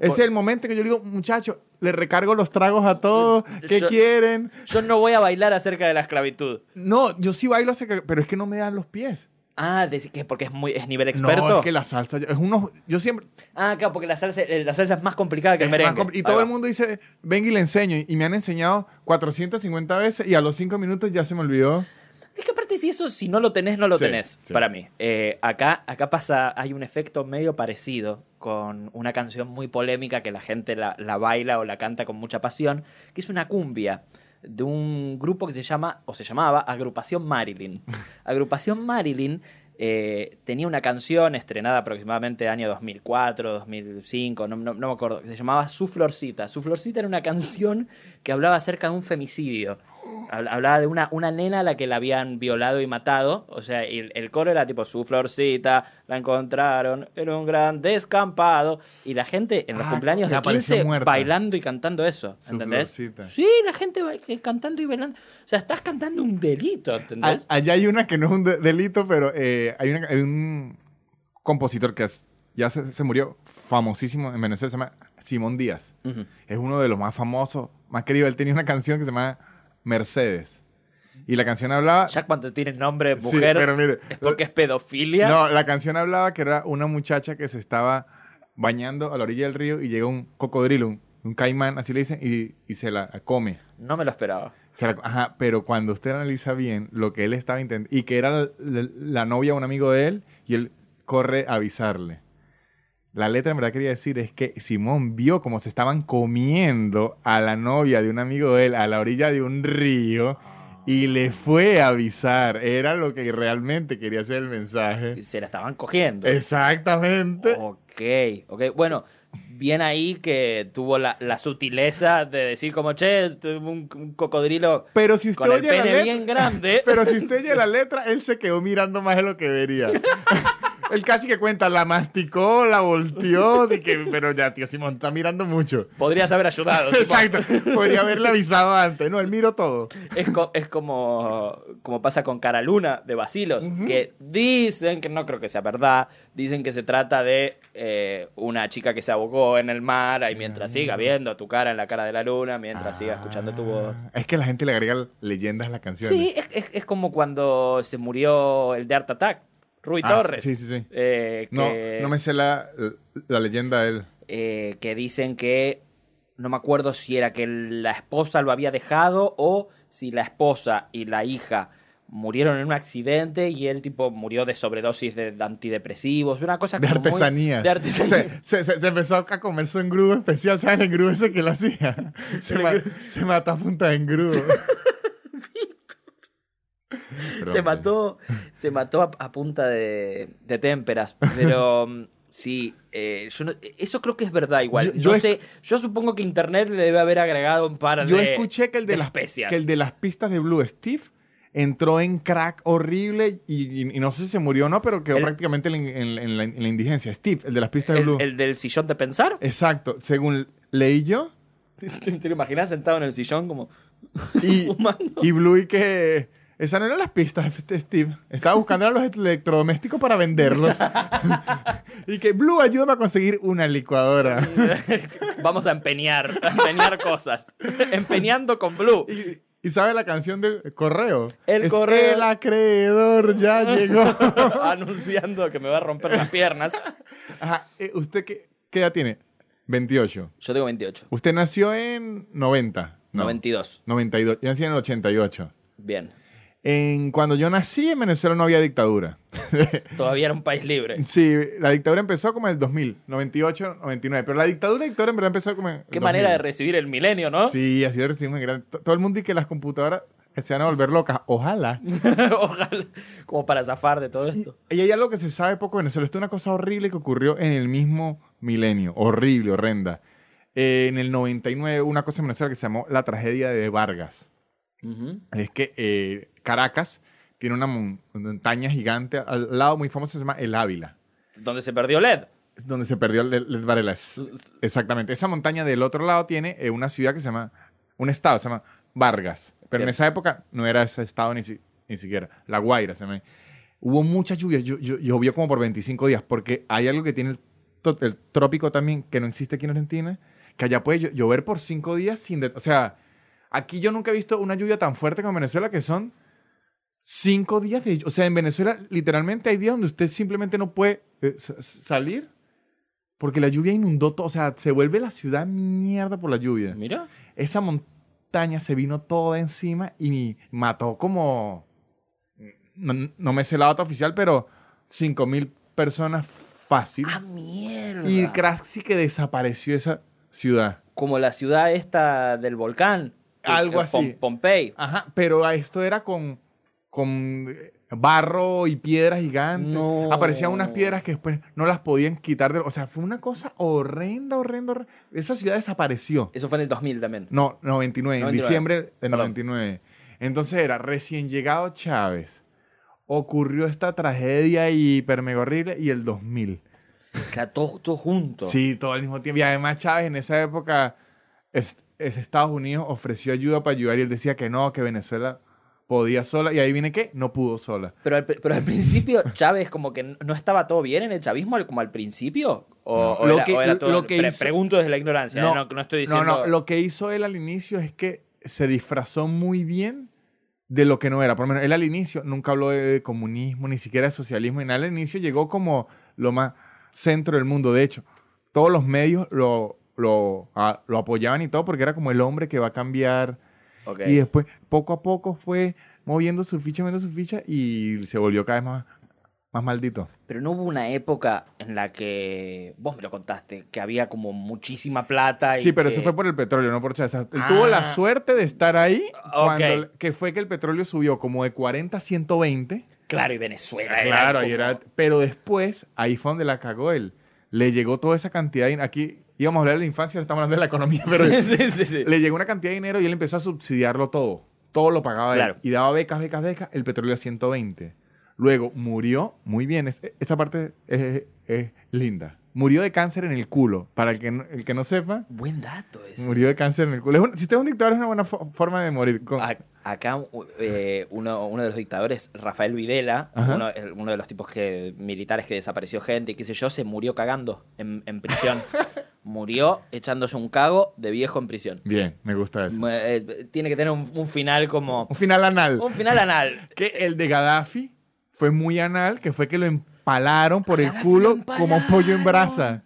Speaker 1: Es el momento que yo digo, muchachos, le recargo los tragos a todos. ¿Qué
Speaker 2: Yo-
Speaker 1: quieren?
Speaker 2: Yo no voy a bailar acerca de la esclavitud.
Speaker 1: No, yo sí bailo, que- pero es que no me dan los pies.
Speaker 2: Ah, decís que porque es muy es nivel experto.
Speaker 1: No, es que la salsa... Es unos... Yo siempre...
Speaker 2: Ah, claro, porque la salsa, eh, la salsa es más complicada que el
Speaker 1: más
Speaker 2: merengue.
Speaker 1: y todo el mundo dice, venga y le enseño. Y me han enseñado 450 veces y a los 5 minutos ya se me olvidó.
Speaker 2: Es que aparte si eso, si no lo tenés, no lo
Speaker 1: Sí,
Speaker 2: tenés,
Speaker 1: sí.
Speaker 2: para mí. Eh, acá, acá pasa, hay un efecto medio parecido con una canción muy polémica que la gente la, la baila o la canta con mucha pasión, que es una cumbia de un grupo que se llama, o se llamaba, Agrupación Marilyn. *laughs* Agrupación Marilyn eh, tenía una canción estrenada aproximadamente año 2004, 2005, no, no- no me acuerdo, que se llamaba Su Florcita. Su Florcita era una canción que hablaba acerca de un femicidio. Habla- Hablaba de una, una nena a la que la habían violado y matado. O sea, y el, el coro era tipo su florcita, la encontraron en un gran descampado. Y la gente en los
Speaker 1: Ah,
Speaker 2: cumpleaños
Speaker 1: le
Speaker 2: de
Speaker 1: apareció
Speaker 2: 15
Speaker 1: muerta.
Speaker 2: bailando y cantando eso. ¿Entendés?
Speaker 1: florcita.
Speaker 2: Sí, la gente que- cantando y bailando. O sea, estás cantando un delito,
Speaker 1: A-
Speaker 2: ¿entendés?
Speaker 1: allá hay una que no es un de- delito, pero eh, hay, una- hay un compositor que es- ya se, se murió, famosísimo en Venezuela, se llama Simón Díaz. Es uno de los más famosos, más queridos. Él tenía una canción que se llama Mercedes. Y la canción hablaba...
Speaker 2: Ya cuando tienes nombre de
Speaker 1: Sí,
Speaker 2: mujer,
Speaker 1: pero mire,
Speaker 2: es porque es pedofilia.
Speaker 1: No, la canción hablaba que era una muchacha que se estaba bañando a la orilla del río y llega un cocodrilo, un, un caimán, así le dicen, y, y se la come.
Speaker 2: No me lo esperaba.
Speaker 1: Se la- ajá, pero cuando usted analiza bien lo que él estaba intentando, y que era la, la- la novia de un amigo de él, y él corre a avisarle. La letra en verdad quería decir es que Simón vio cómo se estaban comiendo a la novia de un amigo de él a la orilla de un río y le fue a avisar. Era lo que realmente quería hacer el mensaje.
Speaker 2: Se la estaban cogiendo.
Speaker 1: Exactamente.
Speaker 2: Ok, ok. Bueno, bien ahí que tuvo la, la sutileza de decir como, che, un, un cocodrilo
Speaker 1: Pero si usted
Speaker 2: con el
Speaker 1: oye
Speaker 2: pene
Speaker 1: letra,
Speaker 2: bien grande. *laughs*
Speaker 1: pero si usted *laughs* oye la letra, él se quedó mirando más de lo que debería. *laughs* él casi que cuenta, la masticó, la volteó, de que, pero ya, tío Simón, está mirando mucho.
Speaker 2: Podrías haber ayudado. Simón.
Speaker 1: Exacto, podría haberle avisado antes. No, él miró todo.
Speaker 2: Es, co- es como, como pasa con Cara Luna de Basilos, que dicen, que no creo que sea verdad, dicen que se trata de eh, una chica que se ahogó en el mar y mientras siga viendo tu cara en la cara de la luna, mientras siga escuchando tu voz.
Speaker 1: Ah, Es que la gente le agrega leyendas a las canciones.
Speaker 2: Sí, es, es- es como cuando se murió el de Art Attack, Rui
Speaker 1: Ah,
Speaker 2: Torres.
Speaker 1: Sí, sí, sí.
Speaker 2: eh,
Speaker 1: No,
Speaker 2: que-
Speaker 1: no me sé la, la leyenda de él.
Speaker 2: eh, que dicen que no me acuerdo si era que la esposa lo había dejado o si la esposa y la hija murieron en un accidente y él tipo murió de sobredosis de antidepresivos, una cosa
Speaker 1: De
Speaker 2: muy-
Speaker 1: artesanía.
Speaker 2: de artesanía.
Speaker 1: Se, se- se- empezó a comer su engrudo especial. ¿Sabes el engrudo ese que él hacía? *laughs* Se, ma- se mató a punta de engrudo. *laughs* Perdón, *laughs*
Speaker 2: se mató, se mató a, a punta de, de témperas, pero mm, sí, eh, yo no- eso creo que es verdad igual.
Speaker 1: Yo-
Speaker 2: Yo,
Speaker 1: yo
Speaker 2: sé, yo supongo que internet le debe haber agregado un par
Speaker 1: Yo
Speaker 2: de
Speaker 1: escuché que el de, las,
Speaker 2: especias.
Speaker 1: que el de las pistas de Blue Steve entró en crack horrible y, y- y no sé si se murió o no, pero quedó
Speaker 2: El-
Speaker 1: prácticamente en, en- en la, en la indigencia. Steve, el de las pistas de
Speaker 2: el,
Speaker 1: Blue.
Speaker 2: el del sillón de pensar.
Speaker 1: Exacto, según leí yo. *laughs*
Speaker 2: ¿Te, te lo imaginas sentado en el sillón como
Speaker 1: y *laughs* Blue y que... Esa no eran las pistas *laughs* Steve. Estaba buscando a los electrodomésticos para venderlos. *laughs* y que Blue ayúdame a conseguir una licuadora. *laughs*
Speaker 2: Vamos a empeñar, a empeñar cosas. Empeñando con Blue.
Speaker 1: Y, y sabe la canción del correo.
Speaker 2: El
Speaker 1: Es
Speaker 2: correo.
Speaker 1: El acreedor ya llegó.
Speaker 2: Anunciando que me va a romper las piernas.
Speaker 1: Ajá, eh, ¿Usted qué, qué edad tiene? 28.
Speaker 2: Yo tengo 28.
Speaker 1: Usted nació en 90. No,
Speaker 2: 92.
Speaker 1: 92. Yo nací en el 88.
Speaker 2: Bien.
Speaker 1: En, cuando yo nací en Venezuela no había dictadura. *laughs*
Speaker 2: Todavía era un país libre.
Speaker 1: Sí, la dictadura empezó como en el 2000, 98, 99. Pero la dictadura, dictadura en verdad empezó como en el
Speaker 2: Qué
Speaker 1: 2000.
Speaker 2: manera de recibir el milenio, ¿no?
Speaker 1: Sí, así de recibir muy grande. T- Todo el mundo y que las computadoras se van a volver locas. Ojalá. *laughs*
Speaker 2: Ojalá. Como para zafar de todo esto.
Speaker 1: y hay algo que se sabe poco de Venezuela. Esto es una cosa horrible que ocurrió en el mismo milenio. Horrible, horrenda. Eh, en el 99, una cosa en Venezuela que se llamó la tragedia de Vargas.
Speaker 2: Ujú.
Speaker 1: Es que eh, Caracas tiene una mon- montaña gigante al lado muy famosa, se llama El Ávila.
Speaker 2: Donde se perdió LED.
Speaker 1: Donde se perdió el Varela. Exactamente. Esa montaña del otro lado tiene eh, una ciudad que se llama, un estado, se llama Vargas. Pero en esa época no era ese estado ni, si- ni siquiera. La Guaira se llama. Hubo mucha lluvia, llo- llo- llovió como por 25 días, porque hay algo que tiene el, el trópico también, que no existe aquí en Argentina, que allá puede llo- llover por 5 días sin... de- o sea, aquí yo nunca he visto una lluvia tan fuerte como en Venezuela, que son 5 días de... O sea, en Venezuela literalmente hay días donde usted simplemente no puede eh, sa- salir porque la lluvia inundó todo, o sea, se vuelve la ciudad mierda por la lluvia.
Speaker 2: Mira.
Speaker 1: Esa montaña se vino toda encima y mató como, no, no me sé la data oficial, pero 5 mil personas fácil.
Speaker 2: ¡Ah, mierda!
Speaker 1: y casi que desapareció esa ciudad.
Speaker 2: Como la ciudad esta del volcán.
Speaker 1: Algo
Speaker 2: Eh,
Speaker 1: así.
Speaker 2: Pompey.
Speaker 1: Ajá, pero esto era con, con eh, barro y piedras gigantes.
Speaker 2: No.
Speaker 1: Aparecían unas piedras que después no las podían quitar. de- o sea, fue una cosa horrenda, horrenda, horrenda. Esa ciudad desapareció.
Speaker 2: Eso fue en el 2000 también.
Speaker 1: No, 99, en
Speaker 2: 99.
Speaker 1: diciembre del
Speaker 2: Perdón.
Speaker 1: 99. Entonces era recién llegado Chávez, ocurrió esta tragedia hiper mega horrible y el 2000.
Speaker 2: Era todo, todo junto.
Speaker 1: Sí, todo al mismo tiempo. Y además Chávez en esa época, es, es Estados Unidos ofreció ayuda para ayudar y él decía que no, que Venezuela podía sola. Y ahí viene que no pudo sola.
Speaker 2: Pero al, pero al principio Chávez como que no estaba todo bien en el chavismo como al principio. O, o
Speaker 1: Lo
Speaker 2: era,
Speaker 1: que-
Speaker 2: o era todo-
Speaker 1: lo que
Speaker 2: pre-
Speaker 1: hizo-
Speaker 2: Pregunto desde la ignorancia,
Speaker 1: No,
Speaker 2: ¿eh? no, no estoy
Speaker 1: No,
Speaker 2: diciendo...
Speaker 1: no, lo que hizo él al inicio es que se disfrazó muy bien de lo que no era. Por lo menos él al inicio nunca habló de comunismo, ni siquiera de socialismo, y nada. Al inicio llegó como lo más centro del mundo. De hecho, todos los medios lo, lo, a- lo apoyaban y todo porque era como el hombre que va a cambiar. Y después, poco a poco, fue moviendo su ficha, moviendo su ficha y se volvió cada vez más, más maldito.
Speaker 2: Pero no hubo una época en la que, vos me lo contaste, que había como muchísima plata. Y
Speaker 1: Sí, pero
Speaker 2: que-
Speaker 1: eso fue por el petróleo, no por Chávez.
Speaker 2: Ah.
Speaker 1: tuvo la suerte de estar ahí cuando, que fue que el petróleo subió como de 40 a 120.
Speaker 2: Claro, y Venezuela. era
Speaker 1: Claro,
Speaker 2: como-
Speaker 1: y era, pero después, ahí fue donde la cagó él. Le llegó toda esa cantidad de Aquí íbamos a hablar de la infancia, estamos hablando de la economía, pero
Speaker 2: sí, sí, sí,
Speaker 1: le llegó una cantidad de dinero y él empezó a subsidiarlo todo. Todo lo pagaba
Speaker 2: Claro.
Speaker 1: él. Y daba becas, becas, becas, el petróleo a 120. Luego murió, muy bien, es- esa parte es, es linda. Murió de cáncer en el culo. Para el que no, el que no sepa,
Speaker 2: Buen dato ese.
Speaker 1: murió de cáncer en el culo. Es un- si usted es un dictador, es una buena fo- forma de morir. Con-
Speaker 2: A- Acá eh, uno, uno de los dictadores, Rafael Videla, uno, de los tipos que, militares que desapareció gente y qué sé yo, se murió cagando en, en prisión. *laughs* murió echándose un cago de viejo en prisión.
Speaker 1: Bien, me gusta eso.
Speaker 2: Eh, tiene que tener un, un final como...
Speaker 1: Un final anal.
Speaker 2: Un final anal. *laughs*
Speaker 1: Que el de Gaddafi fue muy anal, que fue que lo empalaron por el culo
Speaker 2: lo
Speaker 1: como pollo en brasa.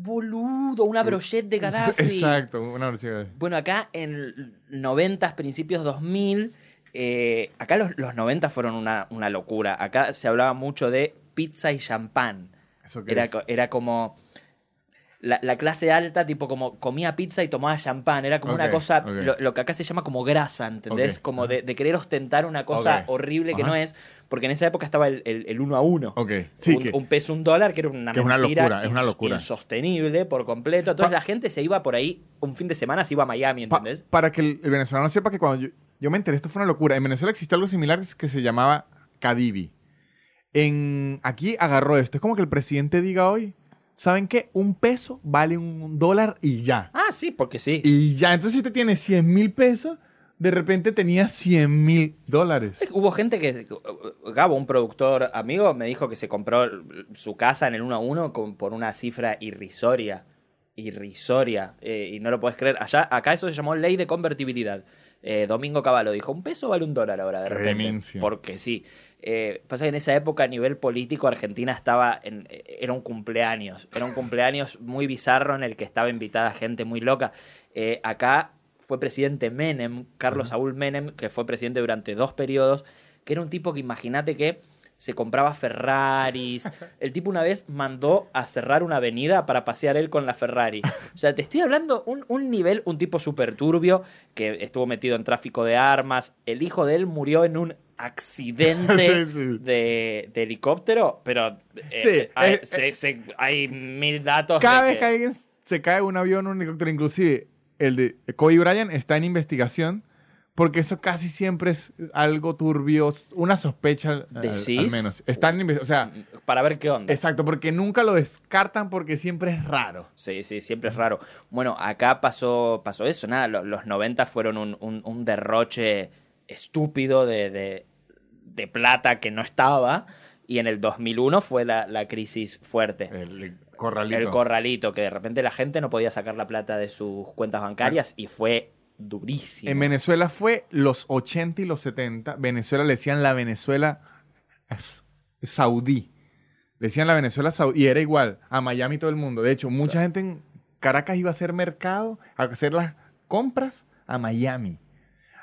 Speaker 2: Boludo, una brochette de Gaddafi.
Speaker 1: Exacto, una versión.
Speaker 2: Bueno, acá en 90, principios 2000, eh, acá los, los 90 fueron una, una locura. Acá se hablaba mucho de pizza y champán.
Speaker 1: ¿Eso qué
Speaker 2: Era,
Speaker 1: es?
Speaker 2: era como la, la clase alta, tipo como comía pizza y tomaba champán. Era como una cosa, lo, lo que acá se llama como grasa, ¿entendés? Como de, de querer ostentar una cosa horrible que
Speaker 1: ajá.
Speaker 2: no es. Porque en esa época estaba el, el, el uno a uno.
Speaker 1: Ok, sí,
Speaker 2: un,
Speaker 1: que,
Speaker 2: un peso, un dólar, que era una
Speaker 1: que es una locura, es una locura.
Speaker 2: insostenible por completo. Entonces
Speaker 1: Pa-
Speaker 2: la gente se iba por ahí, un fin de semana se iba a Miami,
Speaker 1: pa-
Speaker 2: ¿entendés?
Speaker 1: para que el, el venezolano sepa que cuando yo, yo me enteré, esto fue una locura. En Venezuela existió algo similar que se llamaba Cadivi. En, aquí agarró esto. Es como que el presidente diga hoy, ¿saben qué? Un peso vale un dólar y ya.
Speaker 2: Ah, sí, porque sí.
Speaker 1: Y ya, entonces si usted tiene 100 mil pesos, de repente tenía 100 mil dólares.
Speaker 2: Hubo gente que, Gabo, un productor amigo, me dijo que se compró su casa en el 1 a 1 con- por una cifra irrisoria. Irrisoria. eh, y no lo puedes creer. Allá, acá eso se llamó ley de convertibilidad. Eh, Domingo Cavallo dijo, un peso vale un dólar ahora de repente.
Speaker 1: Demencia.
Speaker 2: Porque sí. Eh, pasa que en esa época a nivel político Argentina estaba en, eh, era un cumpleaños. Era un cumpleaños muy bizarro en el que estaba invitada gente muy loca. Acá fue presidente Menem, Carlos Saúl Menem, que fue presidente durante dos periodos, que era un tipo que imagínate que se compraba Ferraris. *laughs* El tipo una vez mandó a cerrar una avenida para pasear él con la Ferrari. O sea, te estoy hablando un, un nivel, un tipo súper turbio que estuvo metido en tráfico de armas. El hijo de él murió en un accidente *laughs*
Speaker 1: Sí, sí.
Speaker 2: De, de helicóptero, pero eh,
Speaker 1: Sí,
Speaker 2: hay,
Speaker 1: eh,
Speaker 2: se- se- hay mil datos.
Speaker 1: Cada vez que alguien se cae un avión o un helicóptero, inclusive el de Kobe Bryant está en investigación porque eso casi siempre es algo turbio, una sospecha al, al-
Speaker 2: ¿Decís?
Speaker 1: al menos. Está en investi- o sea,
Speaker 2: Para ver qué onda.
Speaker 1: exacto, porque nunca lo descartan porque siempre es raro.
Speaker 2: Sí, sí, siempre es raro. Bueno, acá pasó, pasó eso, nada, lo- los 90 fueron un, un- un derroche estúpido de, de- de plata que no estaba, y en el 2001 fue la, la crisis fuerte.
Speaker 1: El corralito.
Speaker 2: El corralito, que de repente la gente no podía sacar la plata de sus cuentas bancarias y fue durísimo.
Speaker 1: en Venezuela fue los 80 y los 70. Venezuela le decían la Venezuela saudí. Le decían la Venezuela saudí. Y era igual. A Miami todo el mundo. De hecho, mucha gente en Caracas iba a hacer mercado, a hacer las compras a Miami.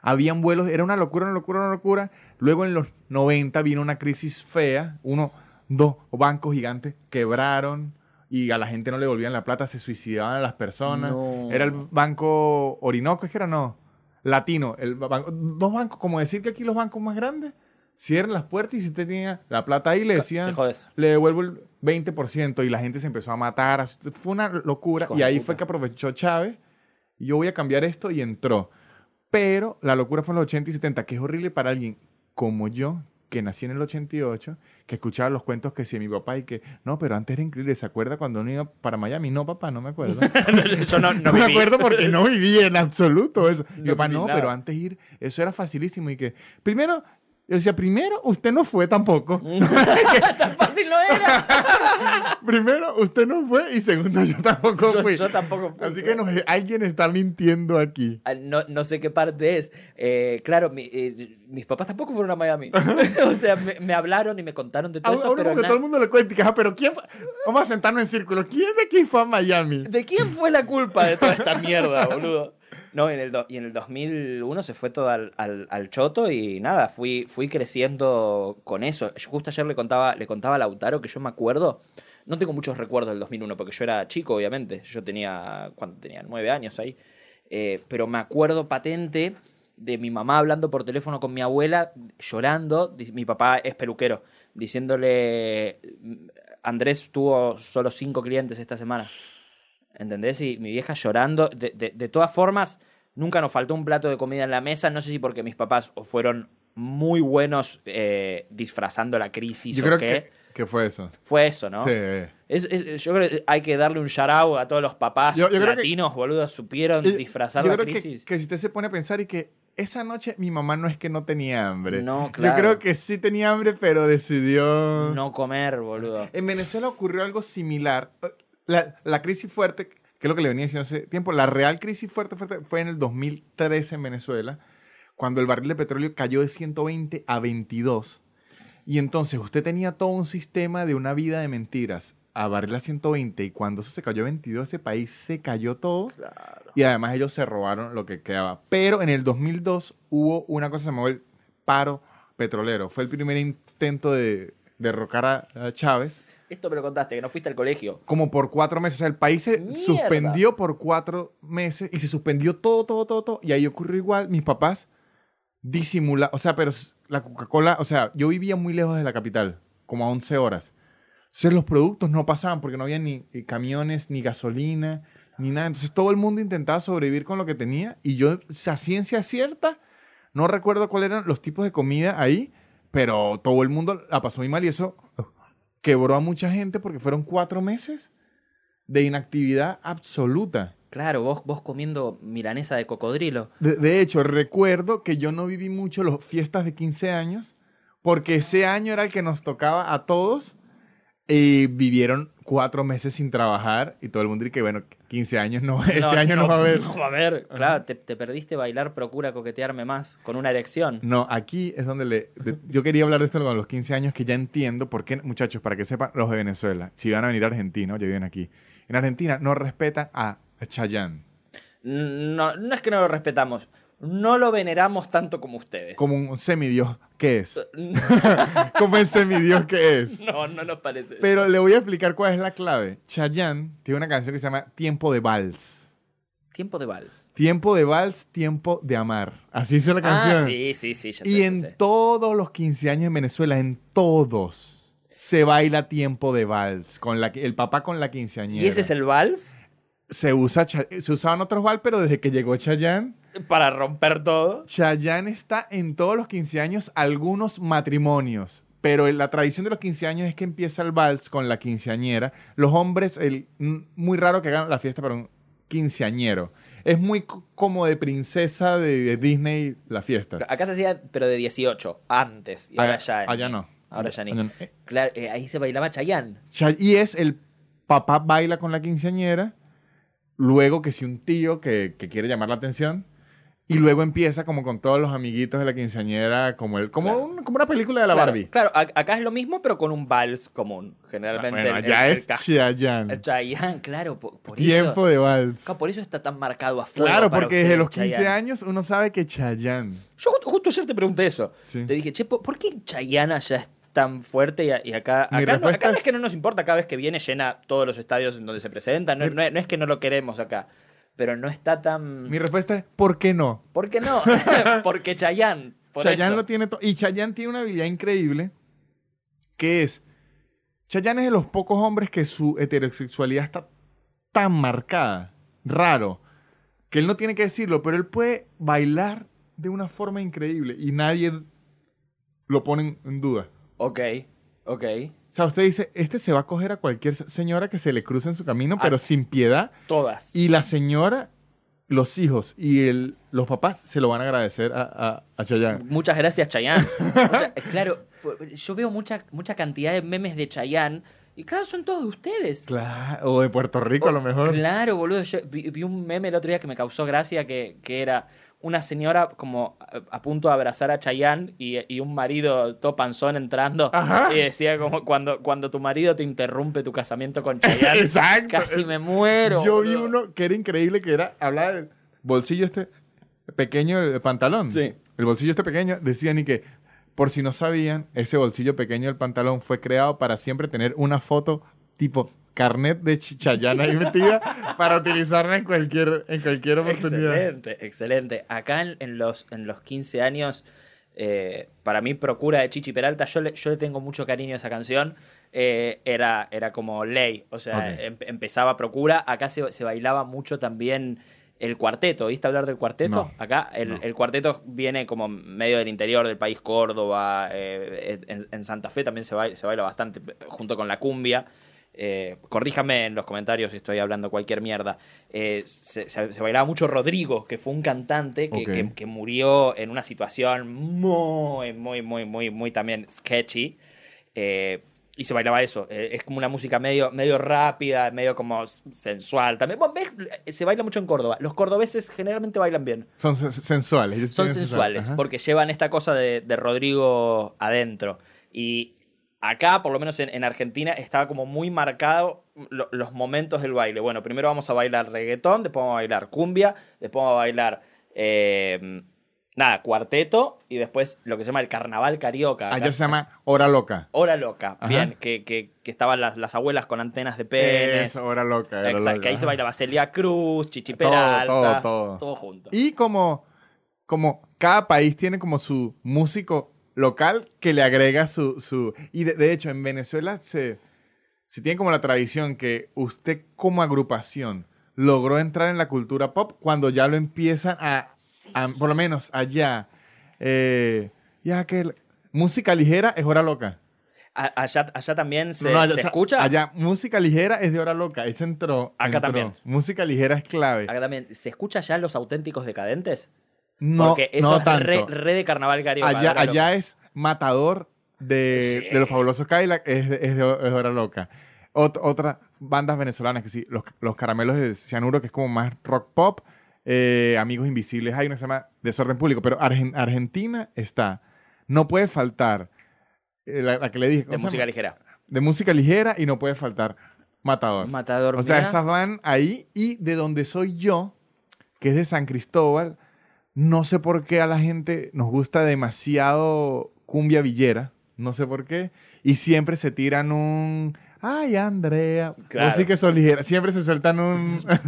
Speaker 1: Habían vuelos, era una locura, una locura, una locura. Luego en los 90 vino una crisis fea. Uno, dos bancos gigantes quebraron y a la gente no le volvían la plata, se suicidaban a las personas.
Speaker 2: No.
Speaker 1: Era el banco Orinoco, es que era no. Latino. El banco, dos bancos, como decir que aquí los bancos más grandes cierran las puertas y si usted tenía la plata ahí le decían, le devuelvo el 20% y la gente se empezó a matar. Fue una locura
Speaker 2: Hijo
Speaker 1: y ahí
Speaker 2: puta.
Speaker 1: fue que aprovechó Chávez yo voy a cambiar esto y entró. Pero la locura fue en los 80 y 70, que es horrible para alguien como yo, que nací en el 88, que escuchaba los cuentos que si mi papá y que, no, pero antes era increíble, ¿se acuerda cuando uno iba para Miami? No, papá, no me acuerdo. *laughs*
Speaker 2: Yo no, no
Speaker 1: No, me
Speaker 2: viví.
Speaker 1: acuerdo porque no viví en absoluto eso. *laughs* Mi
Speaker 2: No
Speaker 1: papá,
Speaker 2: viví
Speaker 1: no,
Speaker 2: nada.
Speaker 1: pero antes ir, eso era facilísimo y que, primero, yo decía, primero, usted no fue tampoco. *laughs* *laughs*
Speaker 2: Tan fácil no era.
Speaker 1: primero, usted no fue y segundo, yo tampoco
Speaker 2: Yo,
Speaker 1: fui.
Speaker 2: yo tampoco fui.
Speaker 1: Así que nos- alguien está mintiendo aquí.
Speaker 2: Ah, No, no sé qué parte es. Eh, claro, mi- eh, mis papás tampoco fueron a Miami. *laughs* o sea, me, me hablaron y me contaron de todo
Speaker 1: A,
Speaker 2: eso,
Speaker 1: a uno
Speaker 2: pero na-
Speaker 1: todo el mundo le cuenta "Ah, pero ¿quién fue?". Vamos a sentarnos en círculo. ¿Quién de aquí fue a Miami?
Speaker 2: ¿De quién fue la culpa de toda esta mierda, boludo? No, en el do- y en el 2001 se fue todo al, al- al choto y nada, fui, fui creciendo con eso. Yo Justo ayer le contaba, le contaba a Lautaro que yo me acuerdo, no tengo muchos recuerdos del 2001 porque yo era chico, obviamente. Yo tenía, ¿cuánto tenía? Nueve años ahí. Eh, pero me acuerdo patente de mi mamá hablando por teléfono con mi abuela, llorando. Mi papá es peluquero, diciéndole, Andrés tuvo solo cinco clientes esta semana. ¿Entendés? Y mi vieja llorando. De, de- de todas formas, nunca nos faltó un plato de comida en la mesa. No sé si porque mis papás fueron muy buenos eh, disfrazando la crisis
Speaker 1: Yo
Speaker 2: o
Speaker 1: creo
Speaker 2: qué.
Speaker 1: que, que fue eso.
Speaker 2: Fue eso, ¿no?
Speaker 1: Sí.
Speaker 2: Es- es- yo creo que hay que darle un shout out a todos los papás
Speaker 1: Yo- yo creo que-
Speaker 2: latinos, boludo. Supieron disfrazar
Speaker 1: yo
Speaker 2: la
Speaker 1: que-
Speaker 2: crisis.
Speaker 1: Que, si usted se pone a pensar y que esa noche mi mamá no es que no tenía hambre.
Speaker 2: No,
Speaker 1: Yo
Speaker 2: claro.
Speaker 1: creo que sí tenía hambre, pero decidió...
Speaker 2: No comer, boludo.
Speaker 1: En Venezuela ocurrió algo similar. La, la crisis fuerte, que es lo que le venía diciendo hace tiempo, la real crisis fuerte, fuerte fue en el 2013 en Venezuela, cuando el barril de petróleo cayó de 120 a 22. Y entonces usted tenía todo un sistema de una vida de mentiras a barril a 120 y cuando eso se cayó a 22, ese país se cayó todo. Y además ellos se robaron lo que quedaba. Pero en el 2002 hubo una cosa que se llamó el paro petrolero. Fue el primer intento de derrocar a, a Chávez.
Speaker 2: Esto me lo contaste, que no fuiste al colegio.
Speaker 1: Como por cuatro meses. O sea, el país se
Speaker 2: Mierda.
Speaker 1: suspendió por cuatro meses y se suspendió todo, todo, todo, todo. Y ahí ocurrió igual. Mis papás disimularon. O sea, pero la Coca-Cola. O sea, yo vivía muy lejos de la capital, como a 11 horas. Entonces los productos no pasaban porque no había ni eh, camiones, ni gasolina, ni nada. Entonces todo el mundo intentaba sobrevivir con lo que tenía. Y yo, a ciencia cierta, no recuerdo cuáles eran los tipos de comida ahí, pero todo el mundo la pasó muy mal y eso quebró a mucha gente porque fueron cuatro meses de inactividad absoluta.
Speaker 2: Claro, vos, vos comiendo milanesa de cocodrilo.
Speaker 1: De, de hecho, recuerdo que yo no viví mucho las fiestas de 15 años porque ese año era el que nos tocaba a todos y vivieron cuatro meses sin trabajar y todo el mundo dice que, bueno, 15 años no, este año no, va a haber.
Speaker 2: No va a haber. Claro, te, te perdiste bailar Procura coquetearme más con una erección.
Speaker 1: No, aquí es donde le... de- yo quería hablar de esto con los 15 años que ya entiendo por qué, muchachos, para que sepan los de Venezuela, si van a venir a Argentina, ya viven aquí, en Argentina no respetan a, a Chayanne.
Speaker 2: No, no es que no lo respetamos, no lo veneramos tanto como ustedes.
Speaker 1: Como un semidios que es. *laughs* *laughs* Como el semidios que es. *laughs*
Speaker 2: No, no nos parece.
Speaker 1: Pero le voy a explicar cuál es la clave. Chayanne tiene una canción que se llama Tiempo de Vals.
Speaker 2: Tiempo de vals.
Speaker 1: Tiempo de vals, tiempo de amar. Así dice la canción.
Speaker 2: Ah, sí, sí, sí, ya sé,
Speaker 1: y
Speaker 2: ya
Speaker 1: en
Speaker 2: sé.
Speaker 1: todos los 15 años en Venezuela, en todos, se baila tiempo de vals. Con la, el papá con la quinceañera.
Speaker 2: ¿Y ese es el vals?
Speaker 1: Se, usa, se usaban otros vals, pero desde que llegó Chayanne,
Speaker 2: Para romper todo.
Speaker 1: Chayanne está en todos los 15 años, algunos matrimonios. Pero la tradición de los 15 años es que empieza el vals con la quinceañera. Los hombres, el, muy raro que hagan la fiesta para un quinceañero. Es muy co- como de princesa de, de Disney la fiesta.
Speaker 2: Acá se hacía, pero de 18, antes. Y ahora
Speaker 1: Allá-
Speaker 2: ya.
Speaker 1: allá no.
Speaker 2: Ahora ya ni.
Speaker 1: No. Eh,
Speaker 2: Claro, eh, ahí se bailaba Chayanne.
Speaker 1: Cha- Y es el papá baila con la quinceañera, luego que si un tío que, que quiere llamar la atención, y luego empieza como con todos los amiguitos de la quinceañera, como, el, como,
Speaker 2: Claro.
Speaker 1: un- como una película de la
Speaker 2: Claro,
Speaker 1: Barbie.
Speaker 2: Claro, acá es lo mismo, pero con un vals común. Generalmente.
Speaker 1: bueno,
Speaker 2: el-
Speaker 1: allá es Chayanne.
Speaker 2: Chayanne, claro, por, por
Speaker 1: Tiempo
Speaker 2: eso.
Speaker 1: de vals.
Speaker 2: Claro, por eso está tan marcado a fuego.
Speaker 1: Claro, porque desde los 15
Speaker 2: Chayanne.
Speaker 1: años uno sabe que Chayanne.
Speaker 2: Yo ju- justo ayer te pregunté eso.
Speaker 1: Sí.
Speaker 2: Te dije, che, ¿por qué Chayanne allá es tan fuerte y, y acá, acá, no, acá
Speaker 1: es-
Speaker 2: es que no nos importa cada vez que viene llena todos los estadios en donde se presenta, no,
Speaker 1: Mi-
Speaker 2: no es, no es que no lo queremos acá, pero no está tan...
Speaker 1: Mi respuesta es, ¿por qué no?
Speaker 2: ¿Por qué no? *laughs* *laughs* Porque Chayanne. Por
Speaker 1: Chayanne
Speaker 2: eso.
Speaker 1: lo tiene todo. Y Chayanne tiene una habilidad increíble que es. Chayanne es de los pocos hombres que su heterosexualidad está tan marcada, raro, que él no tiene que decirlo, pero él puede bailar de una forma increíble y nadie lo pone en duda.
Speaker 2: Ok, ok.
Speaker 1: O sea, usted dice, este se va a coger a cualquier señora que se le cruce en su camino,
Speaker 2: Ah.
Speaker 1: pero sin piedad.
Speaker 2: Todas.
Speaker 1: Y la señora, los hijos y el, los papás se lo van a agradecer a, a, a Chayanne.
Speaker 2: Muchas gracias, Chayanne. *laughs* Mucha- claro, yo veo mucha, mucha cantidad de memes de Chayanne y claro, son todos de ustedes.
Speaker 1: Claro, o de Puerto Rico a lo mejor.
Speaker 2: Claro, boludo. Yo vi, vi un meme el otro día que me causó gracia que, que era una señora como a, a punto de abrazar a Chayanne y, y un marido todo panzón entrando.
Speaker 1: Ajá.
Speaker 2: Y decía como cuando, cuando tu marido te interrumpe tu casamiento con Chayanne. *laughs*
Speaker 1: Exacto.
Speaker 2: Casi me muero.
Speaker 1: Yo vi uno que era increíble, que era, hablaba del bolsillo este pequeño de pantalón.
Speaker 2: Sí.
Speaker 1: El bolsillo este pequeño, decían y que, por si no sabían, ese bolsillo pequeño del pantalón fue creado para siempre tener una foto tipo carnet de Chichayana ahí metida para utilizarla en cualquier, en cualquier oportunidad.
Speaker 2: Excelente, excelente. Acá en, en los, en los 15 años, eh, para mí, Procura de Chichi Peralta, yo le, yo le tengo mucho cariño a esa canción. eh, era, era como ley. O sea, em- empezaba Procura. Acá se, se bailaba mucho también el cuarteto. ¿Viste hablar del cuarteto?
Speaker 1: No,
Speaker 2: Acá el,
Speaker 1: no.
Speaker 2: el cuarteto viene como medio del interior del país, Córdoba. eh, en, en Santa Fe también se baila, se baila bastante, junto con la cumbia. Eh, corríjame en los comentarios si estoy hablando cualquier mierda. Eh, se, se- se bailaba mucho Rodrigo, que fue un cantante que,
Speaker 1: Ok.
Speaker 2: que- que murió en una situación muy, muy, muy, muy, muy también sketchy. Eh, y se bailaba eso. Eh, es como una música medio, medio rápida, medio como sensual. También, bueno, ves, se baila mucho en Córdoba. Los cordobeses generalmente bailan bien.
Speaker 1: Son sen- sensuales.
Speaker 2: Son sensuales,
Speaker 1: Ajá.
Speaker 2: porque llevan esta cosa de, de Rodrigo adentro. Y acá, por lo menos en, en Argentina, estaba como muy marcado lo- los momentos del baile. Bueno, primero vamos a bailar reggaetón, después vamos a bailar cumbia, después vamos a bailar, eh, nada, cuarteto, y después lo que se llama el carnaval carioca.
Speaker 1: Allá
Speaker 2: es-
Speaker 1: se llama hora loca.
Speaker 2: Hora loca,
Speaker 1: Ajá.
Speaker 2: bien, que, que- que estaban las, las abuelas con antenas de penes.
Speaker 1: Eso, hora loca. hora
Speaker 2: Exacto,
Speaker 1: loca,
Speaker 2: que ahí se bailaba Celia Cruz, Chichi
Speaker 1: Todo,
Speaker 2: Peralta,
Speaker 1: todo, todo.
Speaker 2: todo junto.
Speaker 1: Y como, como cada país tiene como su músico local que le agrega su... su y de, de hecho, en Venezuela se, se tiene como la tradición que usted como agrupación logró entrar en la cultura pop cuando ya lo empiezan a, a- por lo menos allá, eh, ya que el- música ligera es hora loca.
Speaker 2: A- Allá, allá también se,
Speaker 1: No, allá-
Speaker 2: se
Speaker 1: o sea,
Speaker 2: escucha.
Speaker 1: Allá, música ligera es de hora loca. Ese entró.
Speaker 2: Acá
Speaker 1: entró.
Speaker 2: también.
Speaker 1: Música ligera es clave.
Speaker 2: Acá también, ¿se escucha ya los auténticos decadentes?
Speaker 1: No,
Speaker 2: Porque eso
Speaker 1: no
Speaker 2: es
Speaker 1: tanto.
Speaker 2: re, re de carnaval carioca.
Speaker 1: allá, es matador de,
Speaker 2: Sí.
Speaker 1: de los fabulosos Cadillac, es, es de es hora loca. Ot- otras bandas venezolanas que sí, los, los caramelos de cianuro, que es como más rock pop, eh, Amigos Invisibles, hay una que se llama Desorden Público, pero Argen- Argentina está, no puede faltar, eh, la, la que le dije, ¿cómo
Speaker 2: de música ligera.
Speaker 1: de música ligera y no puede faltar Matador.
Speaker 2: Matador.
Speaker 1: O sea, esas van ahí y de donde soy yo, que es de San Cristóbal, no sé por qué a la gente nos gusta demasiado cumbia villera, no sé por qué, y siempre se tiran un, ay Andrea,
Speaker 2: Claro.
Speaker 1: o sí que son ligeras, siempre se sueltan un...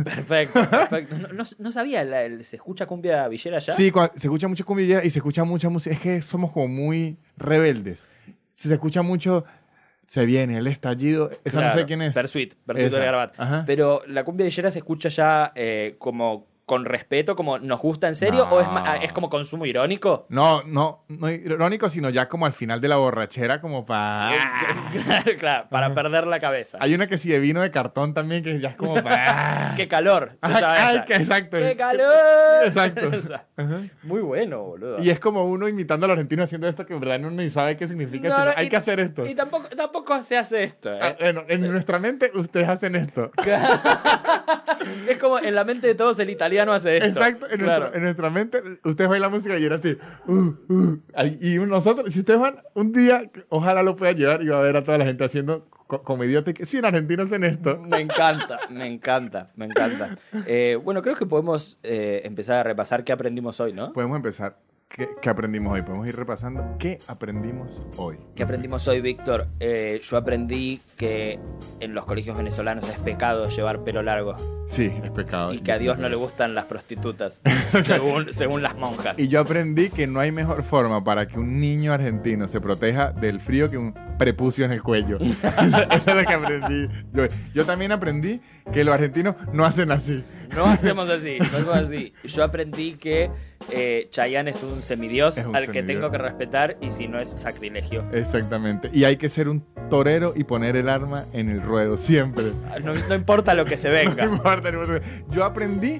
Speaker 2: Perfecto, perfecto. No, no- no sabía, la- el- ¿se escucha cumbia villera ya?
Speaker 1: Sí, se escucha mucho cumbia villera y se escucha mucha música, es que somos como muy rebeldes. Si se escucha mucho, se viene el estallido, esa no sé quién es.
Speaker 2: Persuit, Persuit
Speaker 1: Esa.
Speaker 2: del Garabat.
Speaker 1: Ajá.
Speaker 2: Pero la cumbia villera se escucha ya eh, como con respeto, como nos gusta en serio,
Speaker 1: No.
Speaker 2: o es, ma- es como consumo irónico.
Speaker 1: No, no, no irónico, sino ya como al final de la borrachera, como para...
Speaker 2: claro, *laughs* claro, para perder la cabeza.
Speaker 1: Hay una que sí de vino de cartón también, que ya es como para... *laughs*
Speaker 2: ¡Qué calor!
Speaker 1: Ay, ay, que- exacto.
Speaker 2: ¡Qué calor!
Speaker 1: Exacto. *laughs*
Speaker 2: Muy bueno, boludo.
Speaker 1: Y es como uno imitando al argentino haciendo esto que en verdad uno ni sabe qué significa.
Speaker 2: No,
Speaker 1: sino
Speaker 2: no,
Speaker 1: hay que hacer esto.
Speaker 2: Y tampoco, tampoco se hace esto. ¿eh?
Speaker 1: Ah, bueno, en nuestra mente ustedes hacen esto.
Speaker 2: Es como en la mente de todos el italiano hace esto.
Speaker 1: Exacto, en,
Speaker 2: Claro.
Speaker 1: nuestra, en nuestra mente ustedes bailan música y era así. uh, uh, y nosotros, si ustedes van un día, ojalá lo puedan llevar y va a ver a toda la gente haciendo co- como idiota. y que Sí, en Argentina hacen esto. *laughs*
Speaker 2: Me encanta, me encanta, me encanta. Eh, bueno, creo que podemos eh, empezar a repasar qué aprendimos hoy, ¿no?
Speaker 1: Podemos empezar. ¿Qué, qué aprendimos hoy? Podemos ir repasando. ¿Qué aprendimos hoy?
Speaker 2: ¿Qué aprendimos hoy, Víctor? Eh, yo aprendí que en los colegios venezolanos es pecado llevar pelo largo
Speaker 1: Sí, es pecado.
Speaker 2: y que a Dios no le gustan las prostitutas, *laughs* según, según las monjas.
Speaker 1: Y yo aprendí que no hay mejor forma para que un niño argentino se proteja del frío que un prepucio en el cuello. *laughs* eso, eso es lo que aprendí. Yo, yo también aprendí que los argentinos no hacen así.
Speaker 2: No hacemos así, no hacemos así. Yo aprendí que eh, Chayanne es un semidios
Speaker 1: Es un
Speaker 2: al que tengo que respetar y si no es sacrilegio.
Speaker 1: Exactamente. Y hay que ser un torero y poner el arma en el ruedo, siempre.
Speaker 2: No, no importa lo que se
Speaker 1: No
Speaker 2: venga.
Speaker 1: importa, *laughs* no importa. Yo aprendí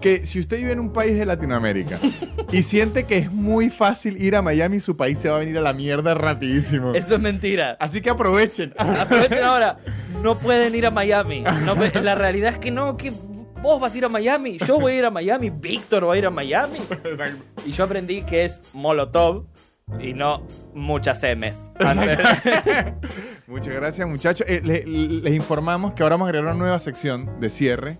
Speaker 1: que si usted vive en un país de Latinoamérica *laughs* y siente que es muy fácil ir a Miami, su país se va a venir a la mierda rapidísimo.
Speaker 2: Eso es mentira.
Speaker 1: Así que aprovechen.
Speaker 2: Aprovechen ahora. No pueden ir a Miami. No *laughs* la realidad es que no, que vos vas a ir a Miami. Yo voy a ir a Miami. Víctor va a ir a Miami. Y yo aprendí que es Molotov y no muchas M's. *laughs*
Speaker 1: Muchas gracias, muchachos. Eh, le- le- les informamos que ahora vamos a agregar una nueva sección de cierre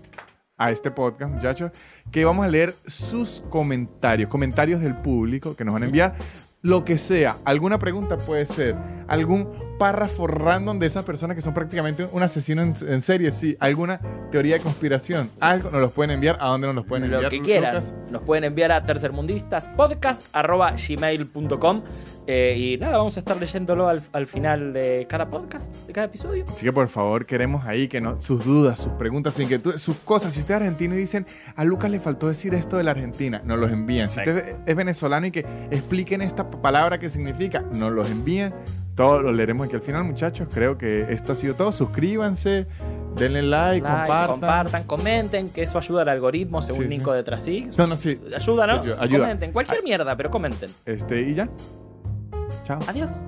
Speaker 1: a este podcast, muchachos, que vamos a leer sus comentarios, comentarios del público que nos van a enviar. Lo que sea, alguna pregunta puede ser, algún párrafo random de esas personas que son prácticamente un asesino en, en serie, sí, alguna teoría de conspiración, algo nos los pueden enviar, ¿a dónde nos los pueden enviar?
Speaker 2: Lo que quieran.
Speaker 1: Lucas?
Speaker 2: Nos pueden enviar a tercermundistaspodcast.gmail.com eh, y nada, vamos a estar leyéndolo al, al final de cada podcast, de cada episodio.
Speaker 1: Así que por favor queremos ahí que no, sus dudas, sus preguntas, sus inquietudes, sus cosas. Si usted es argentino y dicen, a Lucas le faltó decir esto de la Argentina, nos los envían. Si usted es- es venezolano y que expliquen esta palabra que significa, nos los envían. Todos lo leeremos aquí al final, muchachos. Creo que esto ha sido todo. Suscríbanse, denle like,
Speaker 2: Like,
Speaker 1: compartan.
Speaker 2: compartan, comenten, que eso ayuda al algoritmo según
Speaker 1: Sí, sí.
Speaker 2: Nico de Trasí.
Speaker 1: No, no, sí.
Speaker 2: Ayuda, ¿no?
Speaker 1: Ayuda.
Speaker 2: Comenten, cualquier mierda, pero comenten.
Speaker 1: Este, y ya. Chao.
Speaker 2: Adiós.